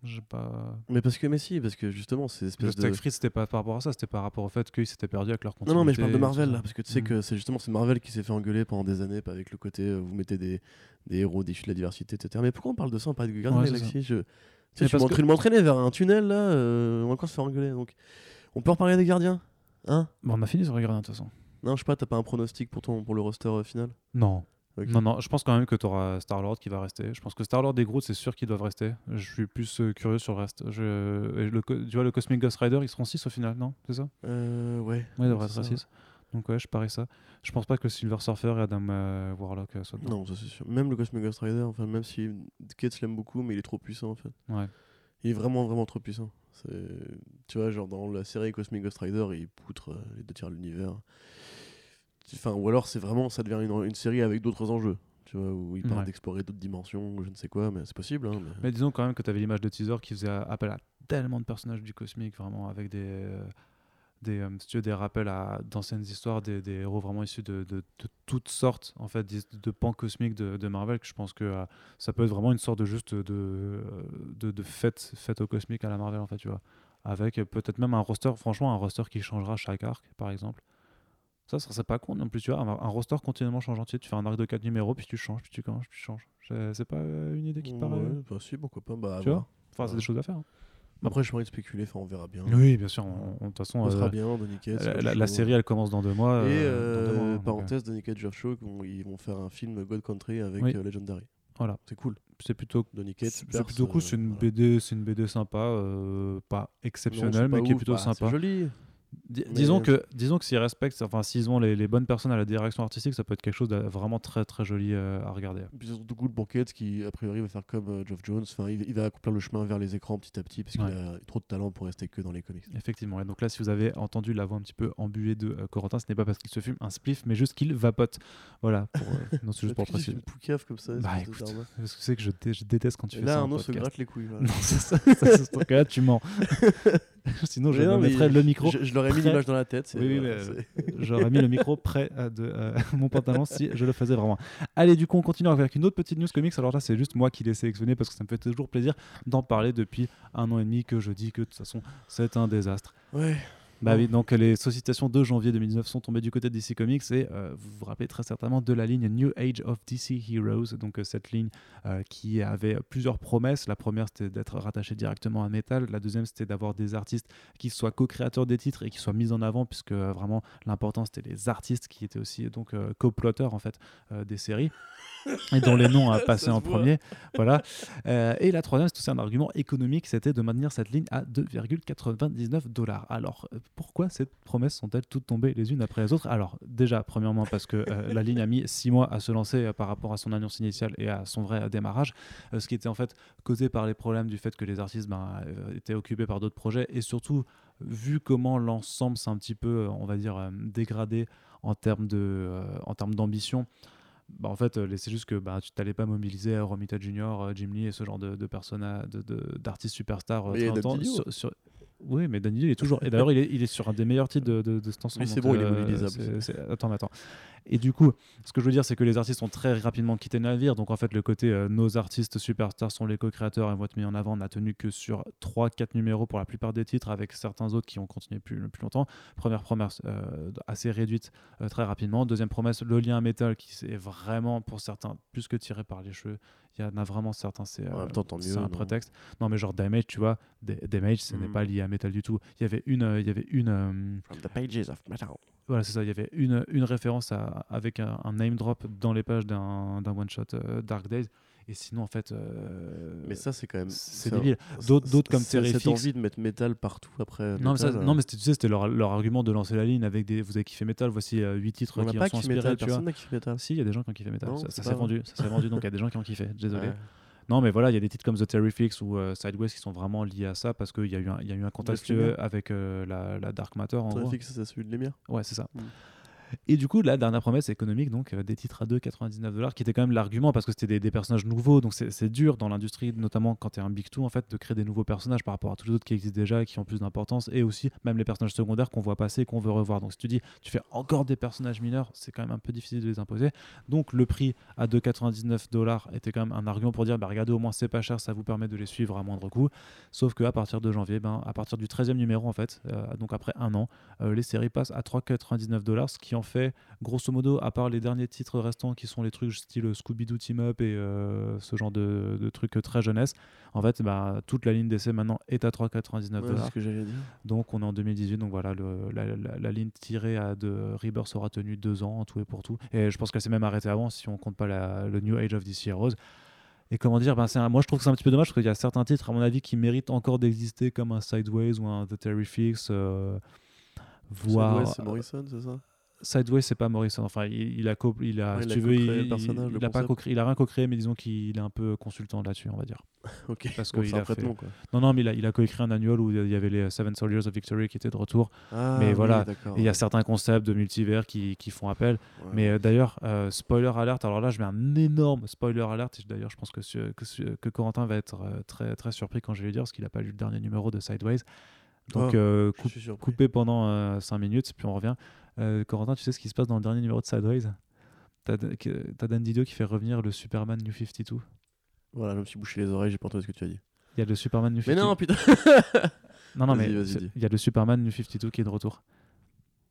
J'ai pas. Mais parce que, mais si, parce que justement, c'est Le espèce Stack de. Free, c'était pas par rapport à ça, c'était par rapport au fait qu'ils s'étaient perdus avec leur Non, continuité. non, mais je parle de Marvel là, parce que tu sais Mm. que c'est justement c'est Marvel qui s'est fait engueuler pendant des années pas avec le côté euh, vous mettez des, des héros de la diversité, etc. Mais pourquoi on parle de ça, on parle de Guardians Ouais, Galaxy je... Tu sais, m'entraînes- m'entraîner vers un tunnel là, euh, on va encore se faire engueuler. Donc, on peut reparler des gardiens Hein? Bon, on a fini sur les gardiens de toute façon. Non, je sais pas, t'as pas un pronostic pour, ton, pour le roster euh, final? Non. Non, non, je pense quand même que tu auras Star-Lord qui va rester. Je pense que Star-Lord et Groot, c'est sûr qu'ils doivent rester. Je suis plus euh, curieux sur le reste. Je... et le co- tu vois, le Cosmic Ghost Rider, ils seront 6 au final, non? C'est ça? Euh, ouais. Ouais, il devrait c'est être ça. 6. Donc ouais, je parie ça. Je pense pas que Silver Surfer et Adam euh, Warlock euh, soient dedans. Non, ça c'est sûr. Même le Cosmic Ghost Rider, enfin, même si Kate l'aime beaucoup, mais il est trop puissant en fait. Ouais. Il est vraiment, vraiment trop puissant. Tu vois, genre dans la série Cosmic Ghost Rider, il poutre les deux tiers de l'univers. Enfin, ou alors c'est vraiment, ça devient une, une série avec d'autres enjeux. Tu vois, où il parle Ouais. d'explorer d'autres dimensions, je ne sais quoi, mais c'est possible. Hein, mais- Mais disons quand même que tu avais l'image de teaser qui faisait appel à tellement de personnages du cosmique, vraiment, avec des, euh, des, euh, si tu veux, des rappels à d'anciennes histoires, des, des héros vraiment issus de, de- de toutes sortes, en fait, de, pans cosmiques de, de Marvel, que je pense que euh, ça peut être vraiment une sorte de juste de, fête, fête au cosmique à la Marvel, en fait, tu vois. Avec peut-être même un roster, franchement, un roster qui changera chaque arc, par exemple. Ça, ça serait pas con non plus, tu vois. Un, un roster continuellement changeant, tu sais, tu fais un arc de 4 numéros, puis tu changes, puis tu changes, puis tu changes. C'est pas une idée qui te paraît. Ouais, bah si, pourquoi pas. Bah, Tu vois voir. Enfin, c'est Ouais. des choses à faire. hein. Après, je envie de spéculer, enfin, on verra bien. Oui, bien sûr. De toute façon, On sera euh, bien, Donny Cates. la, la- la Shaw. série, elle commence dans deux mois. Et euh, dans deux mois, euh, hein, parenthèse, Donny Cates, Shaw, vont- ils vont faire un film God Country avec Oui. euh, Legendary. Voilà. C'est cool. c'est plutôt, Donny Cates, c'est plutôt cool. C'est une voilà. BD, c'est une BD sympa, euh, pas Non, exceptionnelle, mais qui est plutôt Bah, sympa. C'est joli. Mais- Disons que, disons que s'ils respectent, enfin s'ils ont les, les bonnes personnes à la direction artistique, ça peut être quelque chose de vraiment très très joli euh, à regarder. Puis surtout pour Cates qui, a priori, va faire comme euh, Geoff Jones. Enfin, il, il va accomplir le chemin vers les écrans petit à petit parce qu'il a trop de talent pour rester que dans les comics. Effectivement. Et donc là, si vous avez entendu la voix un petit peu embuée de euh, Corentin, ce n'est pas parce qu'il se fume un spliff, mais juste qu'il vapote. Voilà. Pour, euh, non, c'est juste pour préciser. une poucave comme ça Bah écoute, parce que c'est que je, dé- je déteste quand tu Et fais là, ça. en Arnaud se gratte les couilles. voilà. Non, c'est ça. ça, c'est ce truc-là, tu mens. Sinon, je non, mettrais le micro. Je, je leur ai mis l'image dans la tête. Oui, mais, c'est- J'aurais mis le micro près euh, de euh, mon pantalon si je le faisais vraiment. Allez, du coup, on continue avec une autre petite news comics. Alors là, c'est juste moi qui l'ai sélectionné parce que ça me fait toujours plaisir d'en parler depuis un an et demi que je dis que de toute façon, c'est un désastre. Ouais. Bah oui, donc les sollicitations de janvier 2019 sont tombées du côté de DC Comics et euh, vous vous rappelez très certainement de la ligne New Age of DC Heroes, donc euh, cette ligne euh, qui avait plusieurs promesses. La première c'était d'être rattaché directement à Metal, la deuxième c'était d'avoir des artistes qui soient co-créateurs des titres et qui soient mis en avant puisque euh, vraiment l'important c'était les artistes qui étaient aussi donc euh, co-plotteurs en fait euh, des séries et dont les noms à passer en premier. Voilà. Euh, et la troisième, c'est aussi un argument économique, c'était de maintenir cette ligne à 2,99 dollars. Alors, euh, pourquoi ces promesses sont-elles toutes tombées les unes après les autres? Alors, déjà, premièrement, parce que euh, la ligne a mis six mois à se lancer euh, par rapport à son annonce initiale et à son vrai démarrage, ce qui était en fait causé par les problèmes du fait que les artistes ben, étaient occupés par d'autres projets et surtout, vu comment l'ensemble s'est un petit peu, on va dire, dégradé en termes de, en termes d'ambition. Bah, en fait, euh, c'est juste que bah, tu t'allais pas mobiliser euh, Romita Junior, euh, Jim Lee et ce genre de, de personnages, d'artistes superstars. très longtemps Oui, mais Danny Dio, il est toujours. Et d'ailleurs, il est, il est sur un des meilleurs titres de, de, de cet ensemble. Mais c'est bon, il est mobilisable. Attends, mais attends. Et du coup, ce que je veux dire, c'est que les artistes ont très rapidement quitté le navire. Donc, en fait, le côté euh, nos artistes superstars sont les co-créateurs et vont être mis en avant n'a tenu que sur 3-4 numéros pour la plupart des titres, avec certains autres qui ont continué plus, plus longtemps. Première promesse euh, assez réduite euh, très rapidement. Deuxième promesse, le lien métal qui est vraiment pour certains plus que tiré par les cheveux. Il y en a vraiment certains, c'est un non prétexte. Non, mais genre Damage, tu vois, Da- Damage, ce n'est Mhm. pas lié à Metal du tout. Il y avait une, il y avait une, From the pages of metal. Voilà, c'est ça. Il y avait une, une référence à, avec un, un name drop dans les pages d'un d'un one shot euh, Dark Days. Et sinon, en fait, euh, Mais ça, c'est quand même. c'est débile. D'autres- d'autres comme c'est- Cette Terrifix. envie de mettre métal partout après. Non, mais, ça- Metal, non, euh, mais c'était- tu sais, c'était leur, leur argument de lancer la ligne avec des. Vous avez kiffé Metal, voici 8 titres on qui en pas sont kiffé inspirés. métal. tu. Personne n'a kiffé métal. Si, il y a des gens qui ont kiffé Metal. Non, ça s'est vendu, ça s'est vendu, donc il y a des gens qui ont kiffé. Désolé. Ouais. Non, mais voilà, il y a des titres comme The Terrifics ou euh, Sideways qui sont vraiment liés à ça parce qu'il y, a eu un- il y a eu un contexte Lumière. avec euh, la, la Dark Matter en gros. Terrific, c'est celui de l'émir. Ouais, c'est ça. Mm. Et du coup, la dernière promesse économique, donc euh, des titres à 2,99 dollars, qui était quand même l'argument parce que c'était des, personnages nouveaux, donc c'est dur dans l'industrie, notamment quand tu es un big two, en fait, de créer des nouveaux personnages par rapport à tous les autres qui existent déjà qui ont plus d'importance, et aussi même les personnages secondaires qu'on voit passer qu'on veut revoir. Donc si tu dis, tu fais encore des personnages mineurs, c'est quand même un peu difficile de les imposer. Donc le prix à 2,99 dollars était quand même un argument pour dire, bah, regardez, au moins c'est pas cher, ça vous permet de les suivre à moindre coût. Sauf qu'à partir de janvier, ben, à partir du 13e numéro, en fait, euh, donc après un an, euh, les séries passent à 3,99 dollars, ce qui en fait, grosso modo, à part les derniers titres restants qui sont les trucs style Scooby-Doo Team Up et euh, ce genre de, de trucs très jeunesse, en fait, bah, toute la ligne d'essai maintenant est à 3,99 Ouais, c'est dollars. Donc on est en 2018, donc voilà, le- la, la- la ligne tirée à de Rebirth aura tenu deux ans en tout et pour tout. Et je pense qu'elle s'est même arrêtée avant si on compte pas la- le New Age of DC Heroes. Et comment dire, ben c'est un- moi je trouve que c'est un petit peu dommage parce qu'il y a certains titres, à mon avis, qui méritent encore d'exister comme un Sideways ou un The Terrifics. euh, voire c'est Morrison, c'est ça? Sideways, c'est pas Morrison. Enfin, il, il a, co- il a, Ouais, si il a tu veux, il, personnage, il, a pas il a rien co-créé, mais disons qu'il est un peu consultant là-dessus, on va dire. Ok. Parce Bon, qu'il c'est un a fait- quoi. Non, non, mais il a, il a coécrit un annual où il y avait les Seven Soldiers of Victory qui étaient de retour. Ah, Mais voilà, il y a certains concepts de multivers qui, qui font appel. Ouais. Mais euh, d'ailleurs, euh, spoiler alert, alors là je mets un énorme spoiler alert. D'ailleurs, je pense que, que, que Corentin va être euh, très, très surpris quand je vais lui dire, parce qu'il n'a pas lu le dernier numéro de Sideways. Donc, Ah, euh, coup- coupé pendant 5 minutes, puis on revient. Euh, Corentin, tu sais ce qui se passe dans le dernier numéro de Sideways T'as Dan Didio qui fait revenir le Superman New 52. Voilà, je me suis bouché les oreilles, j'ai pas entendu ce que tu as dit. Il y a le Superman New Mais 52. non, putain non, non, mais il y a le Superman New 52 qui est de retour.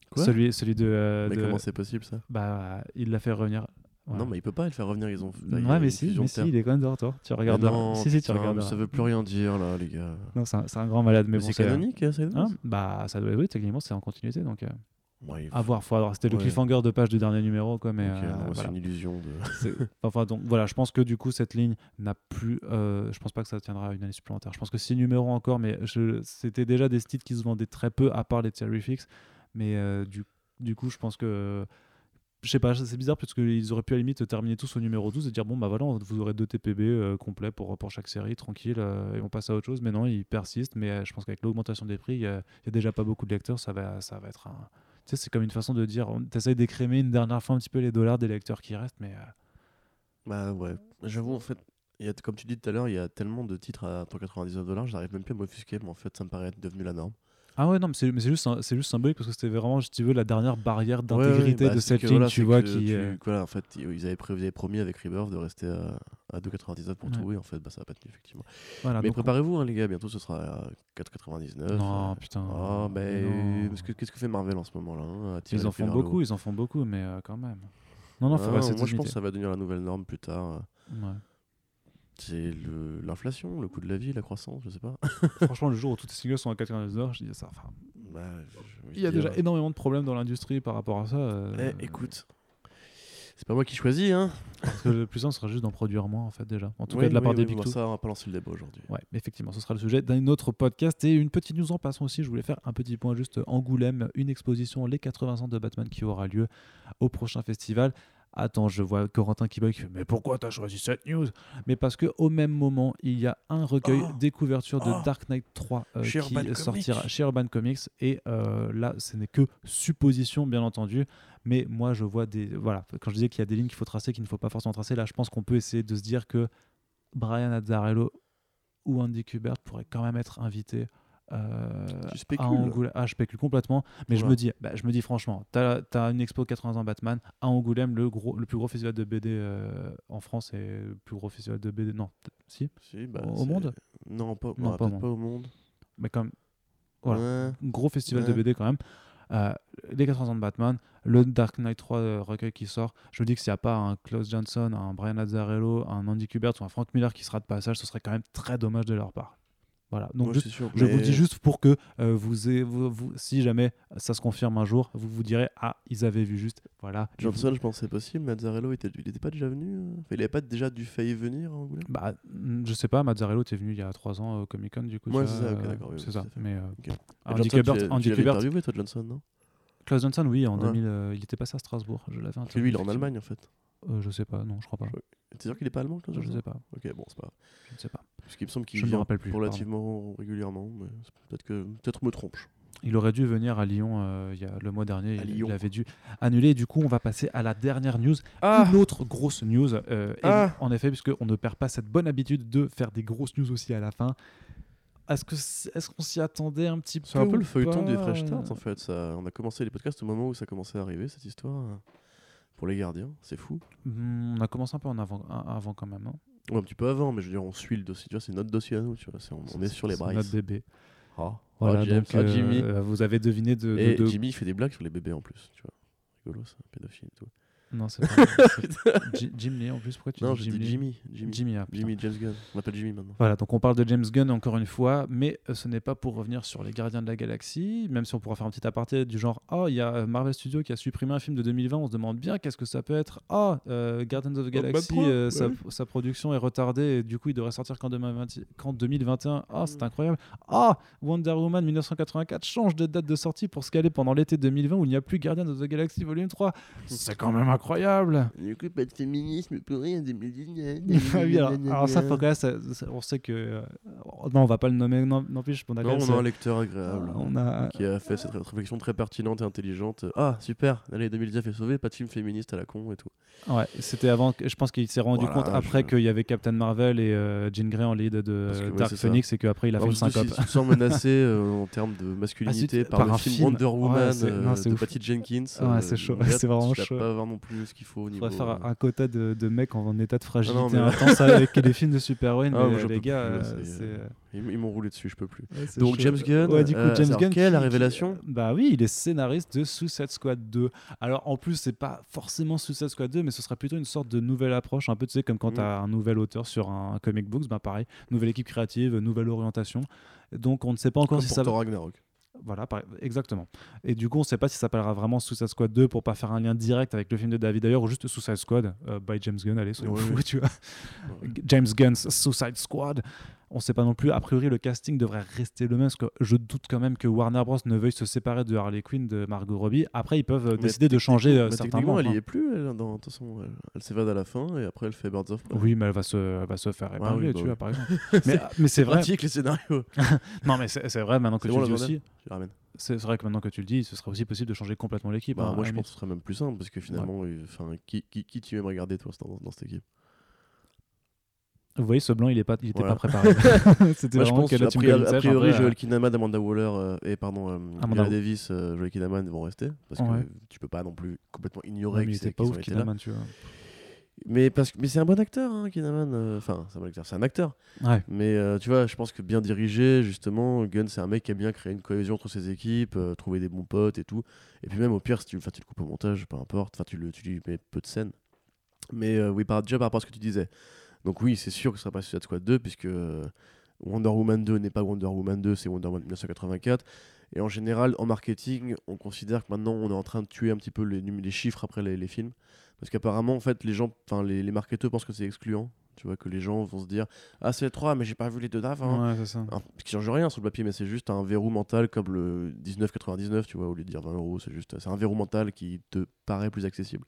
Quoi? Celui, celui de. euh, Mais de- comment c'est possible ça? Bah, il l'a fait revenir. Non, mais il peut pas le faire revenir, ils ont. là, ouais, mais si, mais si, il est quand même de retour. Tu Mais regardes. non, si, si, tu regardes. mais Ça veut plus rien dire là, les gars. Non, c'est un, grand malade, mais Mais bon, c'est canonique, hein, Sideways Hein? Bah, ça doit oui, techniquement, c'est en continuité, donc euh, Il à voir. C'était le Ouais. cliffhanger de page du dernier numéro, quoi, mais euh, c'est voilà. une illusion de. Enfin, donc voilà, je pense que du coup, cette ligne n'a plus. euh, je pense pas que ça tiendra une année supplémentaire. Je pense que six numéros encore, mais je- c'était déjà des titres qui se vendaient très peu, à part les Terrifics. Mais euh, du, du coup, je pense que. Je sais pas, c'est bizarre parce qu'ils auraient pu à la limite terminer tous au numéro 12 et dire bon, bah voilà, vous aurez deux TPB euh, complets pour, pour chaque série, tranquille, euh, et on passe à autre chose. Mais non, ils persistent. Mais euh, je pense qu'avec l'augmentation des prix, il y, y a déjà pas beaucoup de lecteurs, ça va, ça va être un. Tu sais, c'est comme une façon de dire, tu essayes d'écrémer une dernière fois un petit peu les dollars des lecteurs qui restent, mais. euh, Bah ouais. J'avoue, en fait, comme tu dis tout à l'heure, il y a tellement de titres à 199 dollars, j'arrive même plus à m'offusquer, mais en fait, ça me paraît être devenu la norme. Ah ouais, non, mais c'est juste, c'est juste symbolique parce que c'était vraiment, si tu veux, la dernière barrière Ouais, ouais, d'intégrité bah, de cette ligne, voilà, tu vois, qui. tu- euh, voilà, en fait, ils avaient, pré- ils avaient promis avec Rebirth de rester à, à 2,99 pour Ouais. tout, et en fait, bah, ça va pas tenu, effectivement. voilà, mais préparez-vous, hein, les gars, bientôt ce sera à 4,99. Non, euh, putain. Mais non. parce que qu'est-ce que fait Marvel en ce moment-là hein, Ils en font beaucoup, ils en font beaucoup, mais euh, quand même. Non, non, faut Ah, rester Moi, je pense que ça va devenir la nouvelle norme plus tard. Ouais. C'est l'inflation, le coût de la vie, la croissance, je sais pas. Franchement, le jour où toutes les singles sont à 99 je dis ça. Enfin, Bah, il y a dire- déjà énormément de problèmes dans l'industrie par rapport à ça. euh, Eh, écoute, c'est pas moi qui choisis, hein. Parce que le plus simple serait juste d'en produire moins, en fait, déjà. En tout Oui, cas, de la oui, part oui, des Big Two. Ça, on va pas lancer le débat aujourd'hui. Ouais, effectivement, ce sera le sujet d'un autre podcast. Et une petite news en passant aussi, je voulais faire un petit point juste Angoulême, une exposition Les 80 ans de Batman qui aura lieu au prochain festival. Attends, je vois Corentin qui bug, qui fait, mais pourquoi t'as choisi cette news? Mais parce que au même moment, il y a un recueil Oh des couvertures de Oh Dark Knight 3 euh, qui Urban sortira Comics. chez Urban Comics. Et euh, là, ce n'est que supposition, bien entendu. Mais moi, je vois des. Voilà, quand je disais qu'il y a des lignes qu'il faut tracer, qu'il ne faut pas forcément tracer, là, je pense qu'on peut essayer de se dire que Brian Azzarello ou Andy Kubert pourraient quand même être invités. Euh, Tu à. Angoulême. Ah, je spécule complètement, mais je me dis, bah, je me dis franchement, t'as as une expo 80 ans Batman à Angoulême, le gros, le plus gros festival de BD euh, en France et le plus gros festival de BD. Non, si, Si, bah, Au monde? Non, pas, Non, ouais, pas au peut-être pas au monde. mais quand même, voilà, Ouais. gros festival de. BD quand même. Euh, les 80 ans de Batman, le Dark Knight 3 euh, recueil qui sort. Je me dis que s'il n'y a pas un Klaus Johnson, un Brian Azzarello, un Andy Kubert ou un Frank Miller qui sera de passage, ce serait quand même très dommage de leur part. Voilà. Donc Ouais, juste sûr, Je vous mais- dis juste pour que euh, vous, ayez- vous- vous- si jamais ça se confirme un jour, vous vous direz ah ils avaient vu juste voilà. Et Johnson, je pense que c'est possible. Mazzarello, était... il était pas déjà venu euh? Enfin, Il avait pas déjà dû failli venir à Angoulême vous- bah je sais pas, Mazzarello était venu il y a trois ans au Comic Con du coup. Ouais, c'est ça, ok, euh, d'accord, oui, c'est ça. fait. Mais euh. Andy Kubert, tu l'avais interviewé, toi, Johnson, non? Klaus Johnson oui en Ouais. 2000 euh, il était passé à Strasbourg, je l'avais que lui, il est en interviewé, Allemagne, en fait. Euh, je sais pas, non je crois pas. T'es sûr qu'il est pas allemand, Klaus Je sais pas, Ok, bon, c'est pas je ne sais pas. Parce qu'il me semble qu'il Je ne me vient rappelle plus, relativement régulièrement, mais c'est- peut-être que peut-être me trompe. Il aurait dû venir à Lyon euh, il y a, le mois dernier. Il, avait dû annuler. Du coup, on va passer à la dernière news. Ah Une autre grosse news. euh, et Ah. En effet, puisqu'on ne perd pas cette bonne habitude de faire des grosses news aussi à la fin. Est-ce que c'est- est-ce qu'on s'y attendait un petit peu C'est un peu le feuilleton des Fresh Start en fait. Ça, on a commencé les podcasts au moment où ça commençait à arriver cette histoire euh, pour les gardiens. C'est fou. Hmm, On a commencé un peu en avant, avant quand même. hein. Ouais, un petit peu avant, mais je veux dire, on suit le dossier. Tu vois, c'est notre dossier à nous. Tu vois, c'est- on, on est sur les C'est Bryce. Notre bébé. Ah. Voilà, Ah, James, donc, ah, euh, Jimmy. euh, vous avez deviné de. de- Et de- Jimmy il fait des blagues sur les bébés en plus. Tu vois, rigolo ça, pédophile et tout. Non, c'est pas. Jim Lee en plus. Pourquoi tu non, dis Jim Lee Jimmy. Jimmy. Jimmy, ah. Jimmy James Gunn. On l'appelle Jimmy maintenant. Voilà, donc on parle de James Gunn encore une fois, mais euh, ce n'est pas pour revenir sur les Gardiens de la Galaxie, même si on pourra faire un petit aparté du genre Oh, il y a euh, Marvel Studios qui a supprimé un film de 2020, on se demande bien qu'est-ce que ça peut être. Ah, euh, Guardians of the bah, Galaxy, euh, sa, ouais. sa production est retardée et du coup il devrait sortir qu'en 2020 qu'en 2021. Ah, Mm. c'est incroyable. Ah, Wonder Woman 1984 change de date de sortie pour se caler pendant l'été 2020 où il n'y a plus Guardians of the Galaxy Volume 3. C'est quand même incroyable. Du coup, pas de féminisme pour rien en 2019. Ah oui, alors, alors ça, faut quand même, ça- ça- on sait que. euh, non, on va pas le nommer, non, n'empêche, on a quand Non, on a un lecteur agréable. on a, qui a fait cette ré- réflexion très pertinente et intelligente. Ah, super, l'année 2019 est sauvée, pas de film féministe à la con et tout. Ouais, c'était avant. que- Je pense qu'il s'est rendu Voilà, compte après je- qu'il y avait Captain Marvel et euh, Jean Grey en lead de Parce que, ouais, Dark c'est ça. Phoenix et qu'après il a fait Alors, une syncope. si tu te sens menacé euh, en termes de masculinité Ah, par, le un film, film. Wonder Ouais, Woman c'est- euh, non, c'est de ouf. Patty Jenkins. Ouais, c'est chaud, là, c'est vraiment tu vas chaud. pas avoir non plus ce qu'il faut au niveau. faudrait faire euh, un, quota de, de mecs en, état de fragilité non, mais- intense avec des films de super-héroïnes. Ah, mais j'en les gars, plus, euh, euh, Ils, ils m'ont roulé dessus, je peux plus. ouais, Donc. James Gunn, Ouais, du coup, euh, James alors, Gunn. quelle qui- révélation Bah oui, il est scénariste de Suicide Squad 2. Alors en plus, c'est pas forcément Suicide Squad 2, mais ce sera plutôt une sorte de nouvelle approche, un peu tu sais comme quand Mhm. tu as un nouvel auteur sur un comic books, bah pareil, nouvelle équipe créative, nouvelle orientation. Donc on ne sait pas encore Comme si pour ça va. Ragnarok. Voilà, par- exactement. Et du coup, on ne sait pas si ça s'appellera vraiment Suicide Squad 2 pour pas faire un lien direct avec le film de David Ayer ou juste Suicide Squad euh, by James Gunn. Allez, soyons Ouais, fous, ouais. tu vois. Ouais. James Gunn's Suicide Squad. On ne sait pas non plus. A priori, le casting devrait rester le même parce que je doute quand même que Warner Bros ne veuille se séparer de Harley Quinn, de Margot Robbie. Après, ils peuvent Mais décider de changer euh, Mais certains techniquement, elle membres, y hein. est plus. Elle, dans, façon, elle, elle s'évade à la fin et après elle fait Birds of Prey. Oui, mais elle va se, elle va se faire oui, épingler, bah tu oui. vois, par exemple. mais mais c'est vrai. pratique les scénarios. Non, mais c'est vrai maintenant que tu bon, le dis la aussi. Je la ramène. C'est vrai que maintenant que tu le dis, ce serait aussi possible de changer complètement l'équipe. Bah, hein, moi, je pense que ce serait même plus simple parce que finalement, enfin, qui, qui, qui tu aimes regarder toi dans, dans cette équipe? Vous voyez, ce blanc, il est pas, il était Voilà. pas préparé. C'était Moi, je vraiment pense que a priori, a priori vrai, Joel Kinnaman, Amanda Waller euh, et pardon, euh, Amanda- Davis, euh, Joel Kinnaman vont rester parce Ouais. que tu peux pas non plus complètement euh, ignorer qu'ils ouf, ont été là. Tu vois. Mais parce que mais c'est un bon acteur, hein, Kinnaman. euh, Enfin, c'est un bon acteur, c'est un acteur. Ouais. Mais euh, tu vois, je pense que bien dirigé, justement, Gunn, c'est un mec qui a bien créé une cohésion entre ses équipes, euh, trouver des bons potes et tout. Et puis même au pire, si tu, tu le coupes au montage, peu importe, enfin, tu, le, tu lui mets peu de scènes. Mais euh, oui, par, déjà par rapport à ce que tu disais. Donc oui, c'est sûr que ce sera pas Suicide Squad 2, puisque euh, Wonder Woman 2 n'est pas Wonder Woman 2, c'est Wonder Woman 1984. Et en général, en marketing, on considère que maintenant, on est en train de tuer un petit peu les, les chiffres après les, les films. Parce qu'apparemment, en fait, les gens, enfin, les, les marketeurs pensent que c'est excluant. Tu vois, que les gens vont se dire Ah, c'est 3, mais j'ai pas vu les deux d'avant. Ouais, c'est ça. Ce qui change rien sur le papier, mais c'est juste un verrou mental comme le 19,99, tu vois, au lieu de dire 20 euros, c'est juste c'est un verrou mental qui te paraît plus accessible.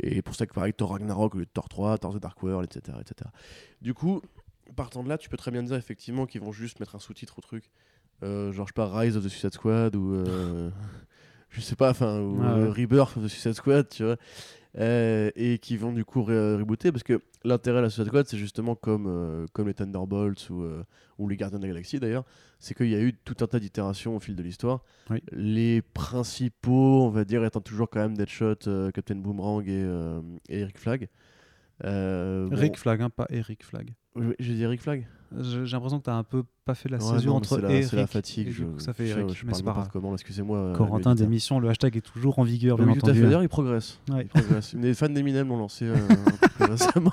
Et pour ça que pareil, Thor Ragnarok au lieu de Thor 3, Thor The Dark World, etc., etc. Du coup, partant de là, tu peux très bien dire effectivement qu'ils vont juste mettre un sous-titre au truc, Euh, genre je sais pas Rise of the Suicide Squad ou euh, je sais pas, enfin ou Ah ouais. Rebirth of the Suicide Squad, tu vois. Euh, et qui vont du coup re- rebooter parce que l'intérêt de la Suicide Squad c'est justement comme, euh, comme les Thunderbolts ou, euh, ou les Gardiens de la Galaxie d'ailleurs c'est qu'il y a eu tout un tas d'itérations au fil de l'histoire Oui. les principaux on va dire étant toujours quand même Deadshot Captain Boomerang et, et Eric Flag Euh, bon, Flag, hein, pas Eric Flag. J'ai dit Eric Flag J'ai l'impression que t'as un peu pas fait la Ouais, non, entre la, Eric c'est la fatigue et je, ça fait je, Eric, je mais parle pas comment excusez-moi euh, Corentin d'émission, le hashtag est toujours en vigueur, bien oui, tout à entendu. fait. D'ailleurs, il progresse. Ouais. Il progresse. Les fans d'Eminem l'ont lancé euh, un peu plus récemment.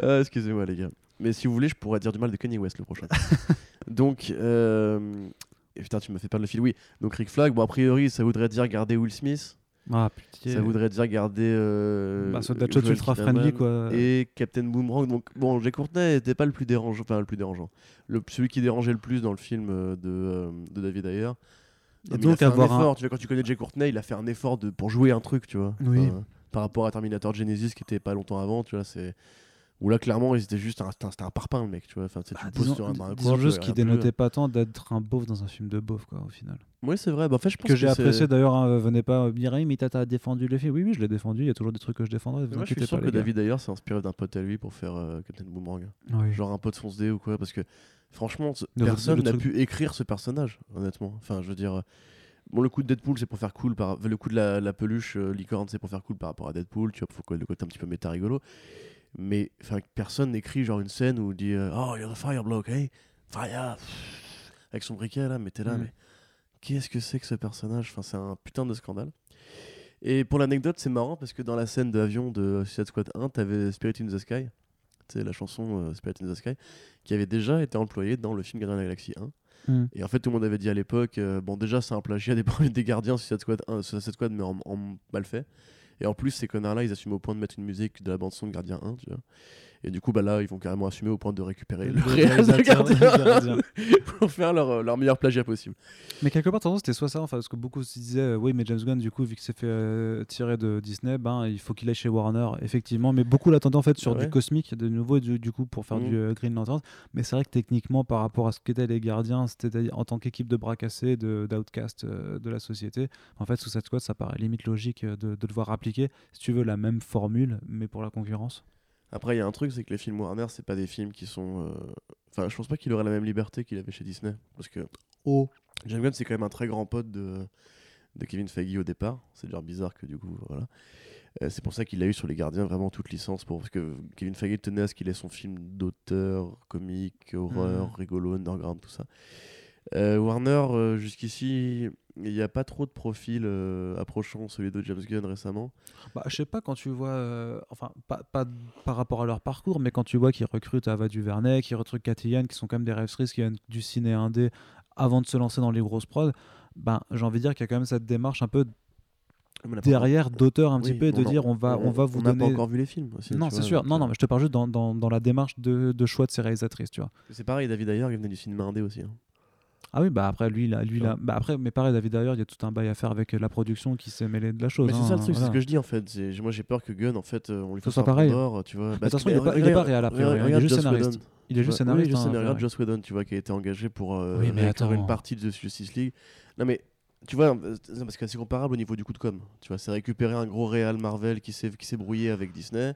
Ah, Excusez-moi, les gars. Mais si vous voulez, je pourrais dire du mal de Kanye West le prochain. Donc, euh... et putain, tu m'as fait perdre le fil. Oui, donc Rick Flag, bon, a priori, ça voudrait dire garder Will Smith. Ah putain. Ça voudrait dire garder. Euh... Bah, Deadshot Joel ultra friendly quoi. Et Captain Boomerang. Donc, bon, Jay Courtney n'était pas le plus dérangeant. Enfin, le plus dérangeant. Le, celui qui dérangeait le plus dans le film euh, de, euh, de David Ayer. Mais donc il a fait avoir un un- effort, tu vois, quand tu connais Jay Courtney, il a fait un effort de, pour jouer un truc, tu vois. Oui. Enfin, par rapport à Terminator Genesis qui était pas longtemps avant, tu vois, c'est Où là, clairement, ils étaient juste un, c'était un- c'était parpaing, le mec, tu vois. Enfin, tu sais, Bah, disons, sur un, dans un disons coin, tu juste plus. dénotait pas tant d'être un beauf dans un film de beauf, quoi, au final. Oui, c'est vrai. Bah, en fait, je pense Que j'ai apprécié d'ailleurs, hein, venez pas me dire, Ah, mais t'as défendu le film. Oui, oui, je l'ai défendu, il y a toujours des trucs que je défendrai. Vous Moi, je suis sûr pas, que. David d'ailleurs s'est inspiré d'un pote à lui pour faire euh, Captain Boomerang. Oui. Genre un pote fonce D ou quoi, parce que franchement, Le- personne n'a pu écrire ce personnage, honnêtement. Enfin, je veux dire, euh, bon, le coup de Deadpool, c'est pour faire cool, par... le coup de la, la peluche euh, licorne, c'est pour faire cool par rapport à Deadpool, tu vois, faut le côté un petit peu méta rigolo. Mais personne n'écrit genre une scène où il dit euh, Oh, you're the fire bloke, hey, fire Avec son briquet là, mais t'es là, Mm. mais qu'est-ce que c'est que ce personnage? Enfin, c'est un putain de scandale. Et pour l'anecdote, c'est marrant parce que dans la scène d'avion de Suicide Squad 1, t'avais Spirit in the Sky, c'est la chanson euh, Spirit in the Sky, qui avait déjà été employée dans le film Gardien de la Galaxie 1. Mm. Et en fait, tout le monde avait dit à l'époque, euh, bon, déjà, c'est un plagiat des, des Gardiens Suicide Squad 1, Suicide Squad, mais en, en mal fait. Et en plus, ces connards-là, ils assument au point de mettre une musique de la bande-son de Gardien 1, tu vois. Et du coup, bah là, ils vont carrément assumer au point de récupérer le, Le réalisateur pour faire leur, leur meilleur plagiat possible. Mais quelque part, c'était soit ça, enfin, parce que beaucoup se disaient, euh, oui, mais James Gunn, du coup, vu qu'il s'est fait euh, tirer de Disney, ben, il faut qu'il aille chez Warner, effectivement. Mais beaucoup l'attendaient en fait sur Ah ouais du cosmique, de nouveau, du, du coup, pour faire Mhm. du euh, Green Lantern. Mais c'est vrai que techniquement, par rapport à ce qu'étaient les gardiens, c'était en tant qu'équipe de bras cassés, de- d'outcast euh, de la société, en fait, sous cette squad, ça paraît limite logique de, de devoir appliquer, si tu veux, la même formule, mais pour la concurrence. Après, il y a un truc, c'est que les films Warner, c'est pas des films qui sont. euh, Enfin, je pense pas qu'il aurait la même liberté qu'il avait chez Disney. Parce que Oh. James Gunn, c'est quand même un très grand pote de, de Kevin Feige au départ. C'est déjà bizarre que du coup, voilà. Euh, c'est pour ça qu'il a eu sur Les Gardiens vraiment toute licence. Pour... Parce que Kevin Feige tenait à ce qu'il ait son film d'auteur, comique, horreur, Mhm. rigolo, underground, tout ça. Euh, Warner, jusqu'ici, il n'y a pas trop de profils euh, approchant celui de James Gunn récemment. Bah, je sais pas, quand tu vois, euh, enfin, pas, pas par rapport à leur parcours, mais quand tu vois qu'ils recrutent Ava DuVernay, qu'ils recrutent Cathy qui sont quand même des rêveries qui viennent du ciné indé avant de se lancer dans les grosses prods, ben, j'ai envie de dire qu'il y a quand même cette démarche un peu On n'a derrière d'auteur un petit peu et de on en- dire on va, on, va vous n'a donner. pas encore vu les films aussi. non, c'est sûr. Non, non, euh, mais je te parle juste dans, dans, dans la démarche de, de choix de ces réalisatrices, tu vois. C'est pareil, David Ayer, il venait du cinéma indé aussi. hein. Ah oui, bah après, lui, là, lui, là, bah après, mais pareil, David, d'ailleurs, il y a tout un bail à faire avec la production qui s'est mêlée de la chose. Mais c'est hein, ça le truc, c'est ce que je dis en fait. C'est- Moi j'ai peur que Gunn, en fait, euh, on lui fasse un pareil. tu vois. de toute façon, il est pas- il est pas réal, a priori, hein, il est juste scénariste. Il est juste scénariste. Oui, hein, après, regarde. Joss Whedon, tu vois, qui a été engagé pour euh, Oui, mais réécrire une partie de Justice League. Non mais, tu vois, euh, parce que c'est comparable au niveau du coup de com. Tu vois, c'est récupérer un gros réal Marvel qui s'est qui s'est brouillé avec Disney.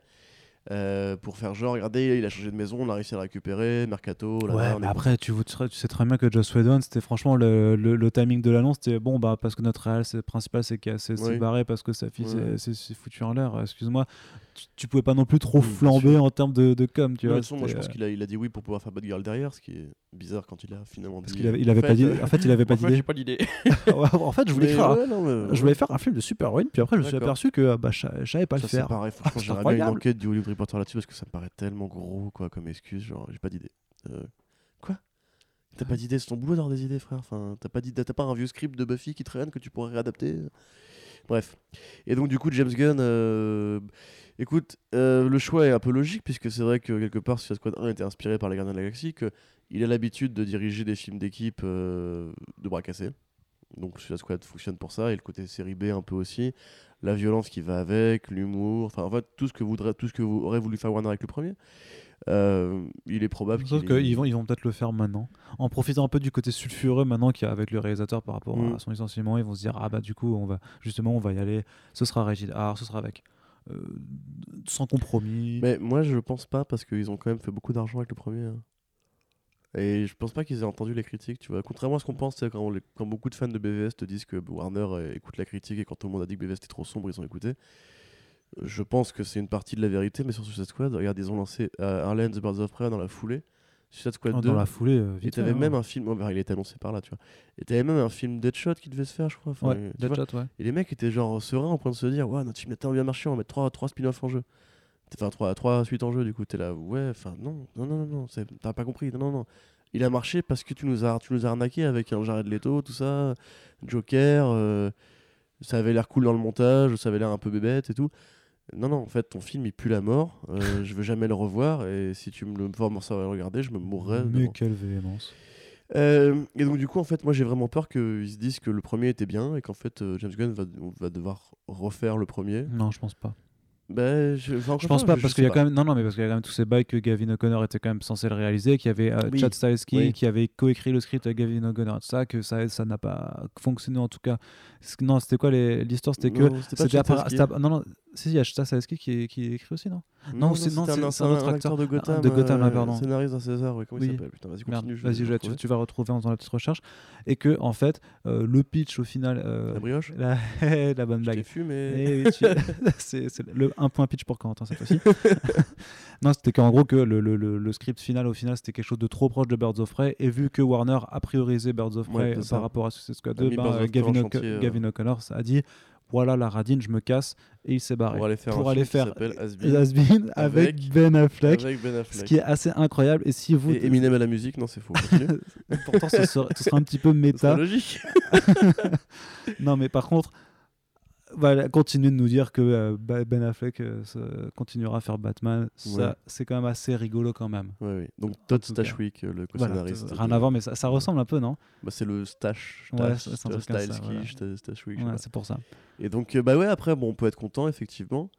Euh, pour faire genre, regardez, il a changé de maison, on a réussi à le récupérer, Mercato, là, Ouais, là, mais après, tu, sais- très bien que Joss Whedon, c'était franchement le, le, le timing de l'annonce. C'était bon, bah, parce que notre réel c'est- principal, c'est qu'il s'est Oui. barré parce que sa fille Ouais. s'est- s'est s'est foutu en l'air. Excuse-moi, tu, tu pouvais pas non plus trop Oui, bien flamber en termes de, de com, tu Ouais, vois. de toute façon, moi je pense qu'il a, il a dit oui pour pouvoir faire Bad Girl derrière, ce qui est bizarre quand il a finalement Parce dit. qu'il avait, il avait en pas fait, dit. euh, En fait, il avait pas d'idée. j'ai pas d'idée. en fait, je voulais Mais ouais, non, mais- Je voulais faire un film de super-héroïne, puis après je me suis aperçu que bah, je, savais pas Ça, le c'est faire. pareil, franchement, c'est j'aimerais bien une enquête du Hollywood Reporter là-dessus parce que ça me paraît tellement gros quoi, comme excuse. Genre, j'ai pas d'idée. Euh, Quoi? T'as pas d'idée C'est ton boulot d'avoir des idées, frère? Enfin, t'as pas, d'idée- t'as pas un vieux script de Buffy qui traîne que tu pourrais réadapter? Bref. Et donc, du coup, James Gunn. euh, Écoute, euh, le choix est un peu logique puisque c'est vrai que quelque part, Suicide Squad 1 était inspiré par les Gardiens de la Galaxie, qu'il a l'habitude de diriger des films d'équipe de bras cassés. Donc Suicide Squad fonctionne pour ça, et le côté série B un peu aussi, la violence qui va avec, l'humour, enfin en fait tout ce que voudrait, tout ce que vous aurait voulu faire Warner avec le premier. Euh, il est probable qu'ils vont, ils vont peut-être le faire maintenant. En profitant un peu du côté sulfureux maintenant qu'il y a avec le réalisateur par rapport Mm. à son licenciement, ils vont se dire ah bah du coup on va justement on va y aller. Ce sera Régis R, ce sera avec euh, sans compromis. Mais moi je pense pas parce qu'ils ont quand même fait beaucoup d'argent avec le premier. hein. Et je pense pas qu'ils aient entendu les critiques, tu vois. Contrairement à ce qu'on pense, quand, on les- quand beaucoup de fans de BVS te disent que Warner euh, écoute la critique et quand tout le monde a dit que BVS était trop sombre, ils ont écouté. Je pense que c'est une partie de la vérité, mais sur Suicide Squad, regarde, ils ont lancé euh, Harley and the Birds of Prey dans la foulée. Suicide Squad Oh, 2. dans la foulée, euh, Et vite t'avais fait, hein. même un film, bah, il était annoncé par là, tu vois. Et t'avais même un film Deadshot qui devait se faire, je crois. Enfin, Ouais. Deadshot, ouais. Et les mecs étaient genre sereins en train de se dire, ouais, notre film a tellement bien marché, on va mettre 3, trois spin-offs en jeu. Enfin, 3, trois suites en jeu, du coup, t'es là, ouais, enfin, non, non, non, non, t'as pas compris, non, non, non. Il a marché parce que tu nous as, tu nous as arnaqué avec un Jared Leto, tout ça, Joker, euh, ça avait l'air cool dans le montage, ça avait l'air un peu bébête et tout. Non, non, en fait, ton film il pue la mort, euh, je veux jamais le revoir, et si tu me le forces à le regarder, je me mourrais. Mais devant. quelle véhémence. Euh, et donc du coup en fait moi j'ai vraiment peur qu'ils se disent que le premier était bien et qu'en fait euh, James Gunn va, va devoir refaire le premier. Non, je pense pas. Bah, je, enfin, pense pas parce qu'il y a quand même non non mais parce qu'il y a quand même tous ces bails que Gavin O'Connor était quand même censé le réaliser, qu'il y avait euh, Oui. Chad Stahelski Oui. qui avait coécrit le script avec Gavin O'Connor, tout ça que ça ça n'a pas fonctionné en tout cas. Non, c'était quoi l'histoire C'était que Non, c'était non non si il y a qui est- qui est écrit aussi non? Non, c'est- un, autre acteur de. Gotham. de Gotham, euh, pardon. Scénariste d'un César, oui, comment il s'appelle? Putain, vas-y, continue. vas-y, tu, vas retrouver en faisant la petite recherche et que en fait euh, le pitch au final euh, La brioche la, bonne blague. fumé. Eh c'est un point pitch pour Quentin cette fois-ci. non, c'était qu'en gros que le, script final au final c'était quelque chose de trop proche de Birds of Prey et vu que Warner a priorisé Birds of Prey par rapport à Suicide Squad A 2, mis ben. Gavin O'Connor a dit voilà la radine, je me casse et il s'est barré Pour aller faire Pour un aller film faire qui s'appelle Been, Has Been avec, avec- Ben Affleck, avec Ben ce qui est assez incroyable et si vous Et Eminem à la musique, non, c'est faux. Pourtant ce sera, ce sera un petit peu C'est méta logique. non mais par contre voilà, continuez de nous dire que euh, Ben Affleck euh, continuera à faire Batman, ça Ouais. c'est quand même assez rigolo quand même. Oui. Donc Todd. Stashwick, euh, le Voilà, co-scénariste. rien de- à voir, mais ça, ça ressemble un peu, non? Bah, c'est le Stash. Ouais, Stash, c'est- c'est voilà. Ouais, pas. c'est pour ça. Et donc, bah ouais, après, bon, on peut être content, effectivement.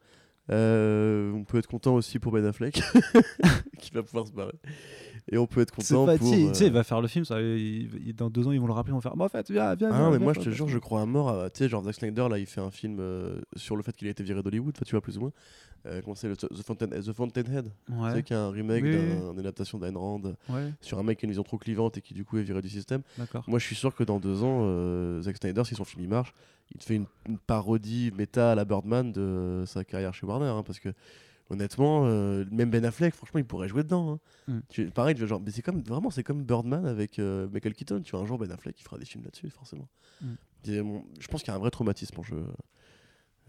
On peut être content aussi pour Ben Affleck, qui va pouvoir se barrer. Et on peut être content pas, pour. tu sais, euh, il va faire le film, ça, il- il- dans deux ans ils vont le rappeler, ils vont faire. Bah, en fait, viens, viens. Ah non, mais moi, je te jure, je crois à mort à. Tu sais, genre Zack Snyder, là, il fait un film euh, sur le fait qu'il a été viré d'Hollywood, tu vois, plus ou moins. Euh, comment c'est The, Fountain, The Fountainhead Tu sais, Ouais, y a un remake Oui, oui, d'un- d'une adaptation d'Ayn Rand ouais, sur un mec qui a une vision trop clivante et qui, du coup, est viré du système. Moi, je suis sûr que dans deux ans, euh, Zack Snyder, si son film il marche, il te fait une, une parodie méta à la Birdman de sa carrière chez Warner. hein, parce que, honnêtement, euh, même Ben Affleck, franchement, il pourrait jouer dedans. hein. Mm. Tu- pareil, tu vois, genre, mais c'est comme, vraiment, c'est comme Birdman avec euh, Michael Keaton. Tu vois, un jour, Ben Affleck, il fera des films là-dessus, forcément. Mm. Et, bon, je pense qu'il y a un vrai traumatisme en jeu.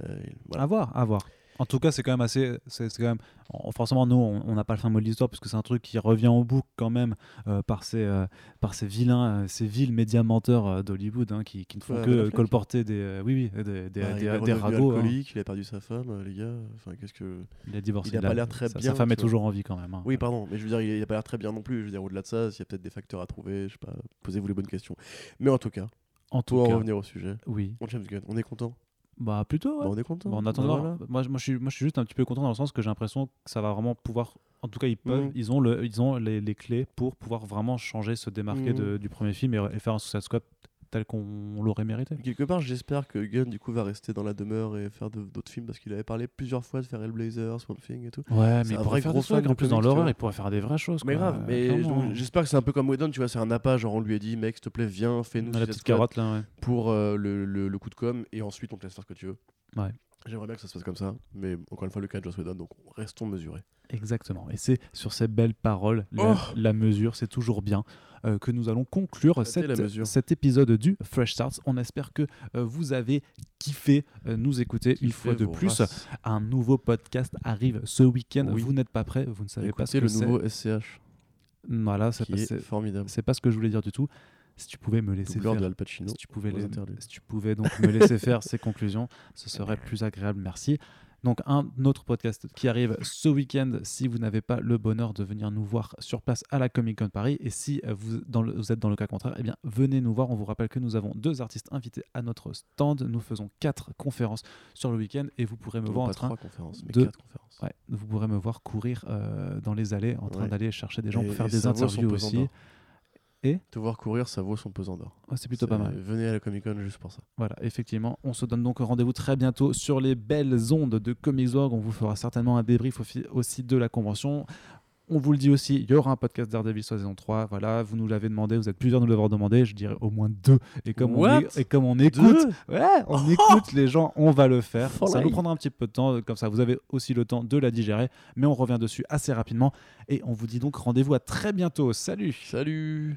Euh, voilà. À voir, à voir. En tout cas, c'est quand même assez. C'est quand même. en- Forcément, nous, on n'a pas le fin mot de l'histoire parce que c'est un truc qui revient au bouc quand même euh, par, ces, euh, par ces vilains, euh, ces vils médias menteurs d'Hollywood hein, qui, qui ne font Ouais, que colporter des. oui, oui, des, des, Bah, des, il est des redevenu ragots. hein. il a perdu sa femme, les gars. Enfin, qu'est-ce que. Il a divorcé. Il a pas l'air très sa, bien, Sa femme est toujours en vie quand même. hein. Oui, pardon, mais je veux dire, il n'a pas l'air très bien non plus. Je veux dire, au-delà de ça, s'il y a peut-être des facteurs à trouver, je sais pas, posez-vous les bonnes questions. Mais en tout cas, En tout pour en cas, revenir au sujet, oui. on James Gunn, on est content. Bah, plutôt, ouais. Bah, on est content. Bah, voilà. moi, je- moi, je suis, moi je suis juste un petit peu content dans le sens que j'ai l'impression que ça va vraiment pouvoir. En tout cas, ils peuvent, Mhm. ils ont, le, ils ont les, les clés pour pouvoir vraiment changer, se démarquer de- du premier film et, et faire un Suicide Squad tel qu'on l'aurait mérité. Quelque part, j'espère que Gunn, du coup, va rester dans la demeure et faire d'autres films parce qu'il avait parlé plusieurs fois de faire Hellblazer, Swamp Thing et tout. Ouais, mais il pourrait faire gros des En plus, dans l'horreur, il pourrait faire des vraies choses. Mais quoi. grave, mais j'espère que c'est un peu comme Whedon, tu vois, c'est un appât, genre on lui a dit, mec, s'il te plaît, viens, fais-nous la petite carotte là, ouais. pour euh, le, le- le coup de com et ensuite on te laisse faire ce que tu veux. Ouais. J'aimerais bien que ça se passe comme ça, mais encore une fois, le cas de Joss Whedon, donc restons mesurés. Exactement. Et c'est sur ces belles paroles, la, Oh la mesure, c'est toujours bien, euh, que nous allons conclure cette- cet épisode du Fresh Starts. On espère que euh, vous avez kiffé euh, nous écouter une fois de plus. races. Un nouveau podcast arrive ce week-end. Oui. Vous n'êtes pas prêts, vous ne savez pas ce que le c'est. nouveau SCH, Voilà, c'est- formidable. c'est pas ce que je voulais dire du tout. Si tu pouvais me laisser faire. de Al Pacino. Si tu, pouvais aux les- interludes. si tu pouvais donc me laisser faire ces conclusions, ce serait plus agréable. Merci. Donc un autre podcast qui arrive ce week-end si vous n'avez pas le bonheur de venir nous voir sur place à la Comic Con Paris et si euh, vous, dans le- vous êtes dans le cas contraire, eh bien venez nous voir. On vous rappelle que nous avons deux artistes invités à notre stand. Nous faisons quatre conférences sur le week-end et vous pourrez me Non, voir en pas train trois conférences, mais de- quatre conférences. Ouais, vous pourrez me voir courir euh, dans les allées en train Ouais. d'aller chercher des gens Et- pour faire des interviews aussi. Et Te voir courir, ça vaut son pesant d'or. Ouais, c'est plutôt pas mal. Venez à la Comic Con juste pour ça. Voilà, effectivement. On se donne donc rendez-vous très bientôt sur les belles ondes de Comics.org. On vous fera certainement un débrief aussi- de la convention. On vous le dit aussi, il y aura un podcast Daredevil saison 3. Voilà, vous nous l'avez demandé, vous êtes plusieurs à nous l'avoir demandé, je dirais au moins deux. Et comme, on, est- et comme on écoute, ouais, on écoute les gens, on va le faire. Ça nous prendra un petit peu de temps, comme ça vous avez aussi le temps de la digérer. Mais on revient dessus assez rapidement. Et on vous dit donc rendez-vous à très bientôt. Salut Salut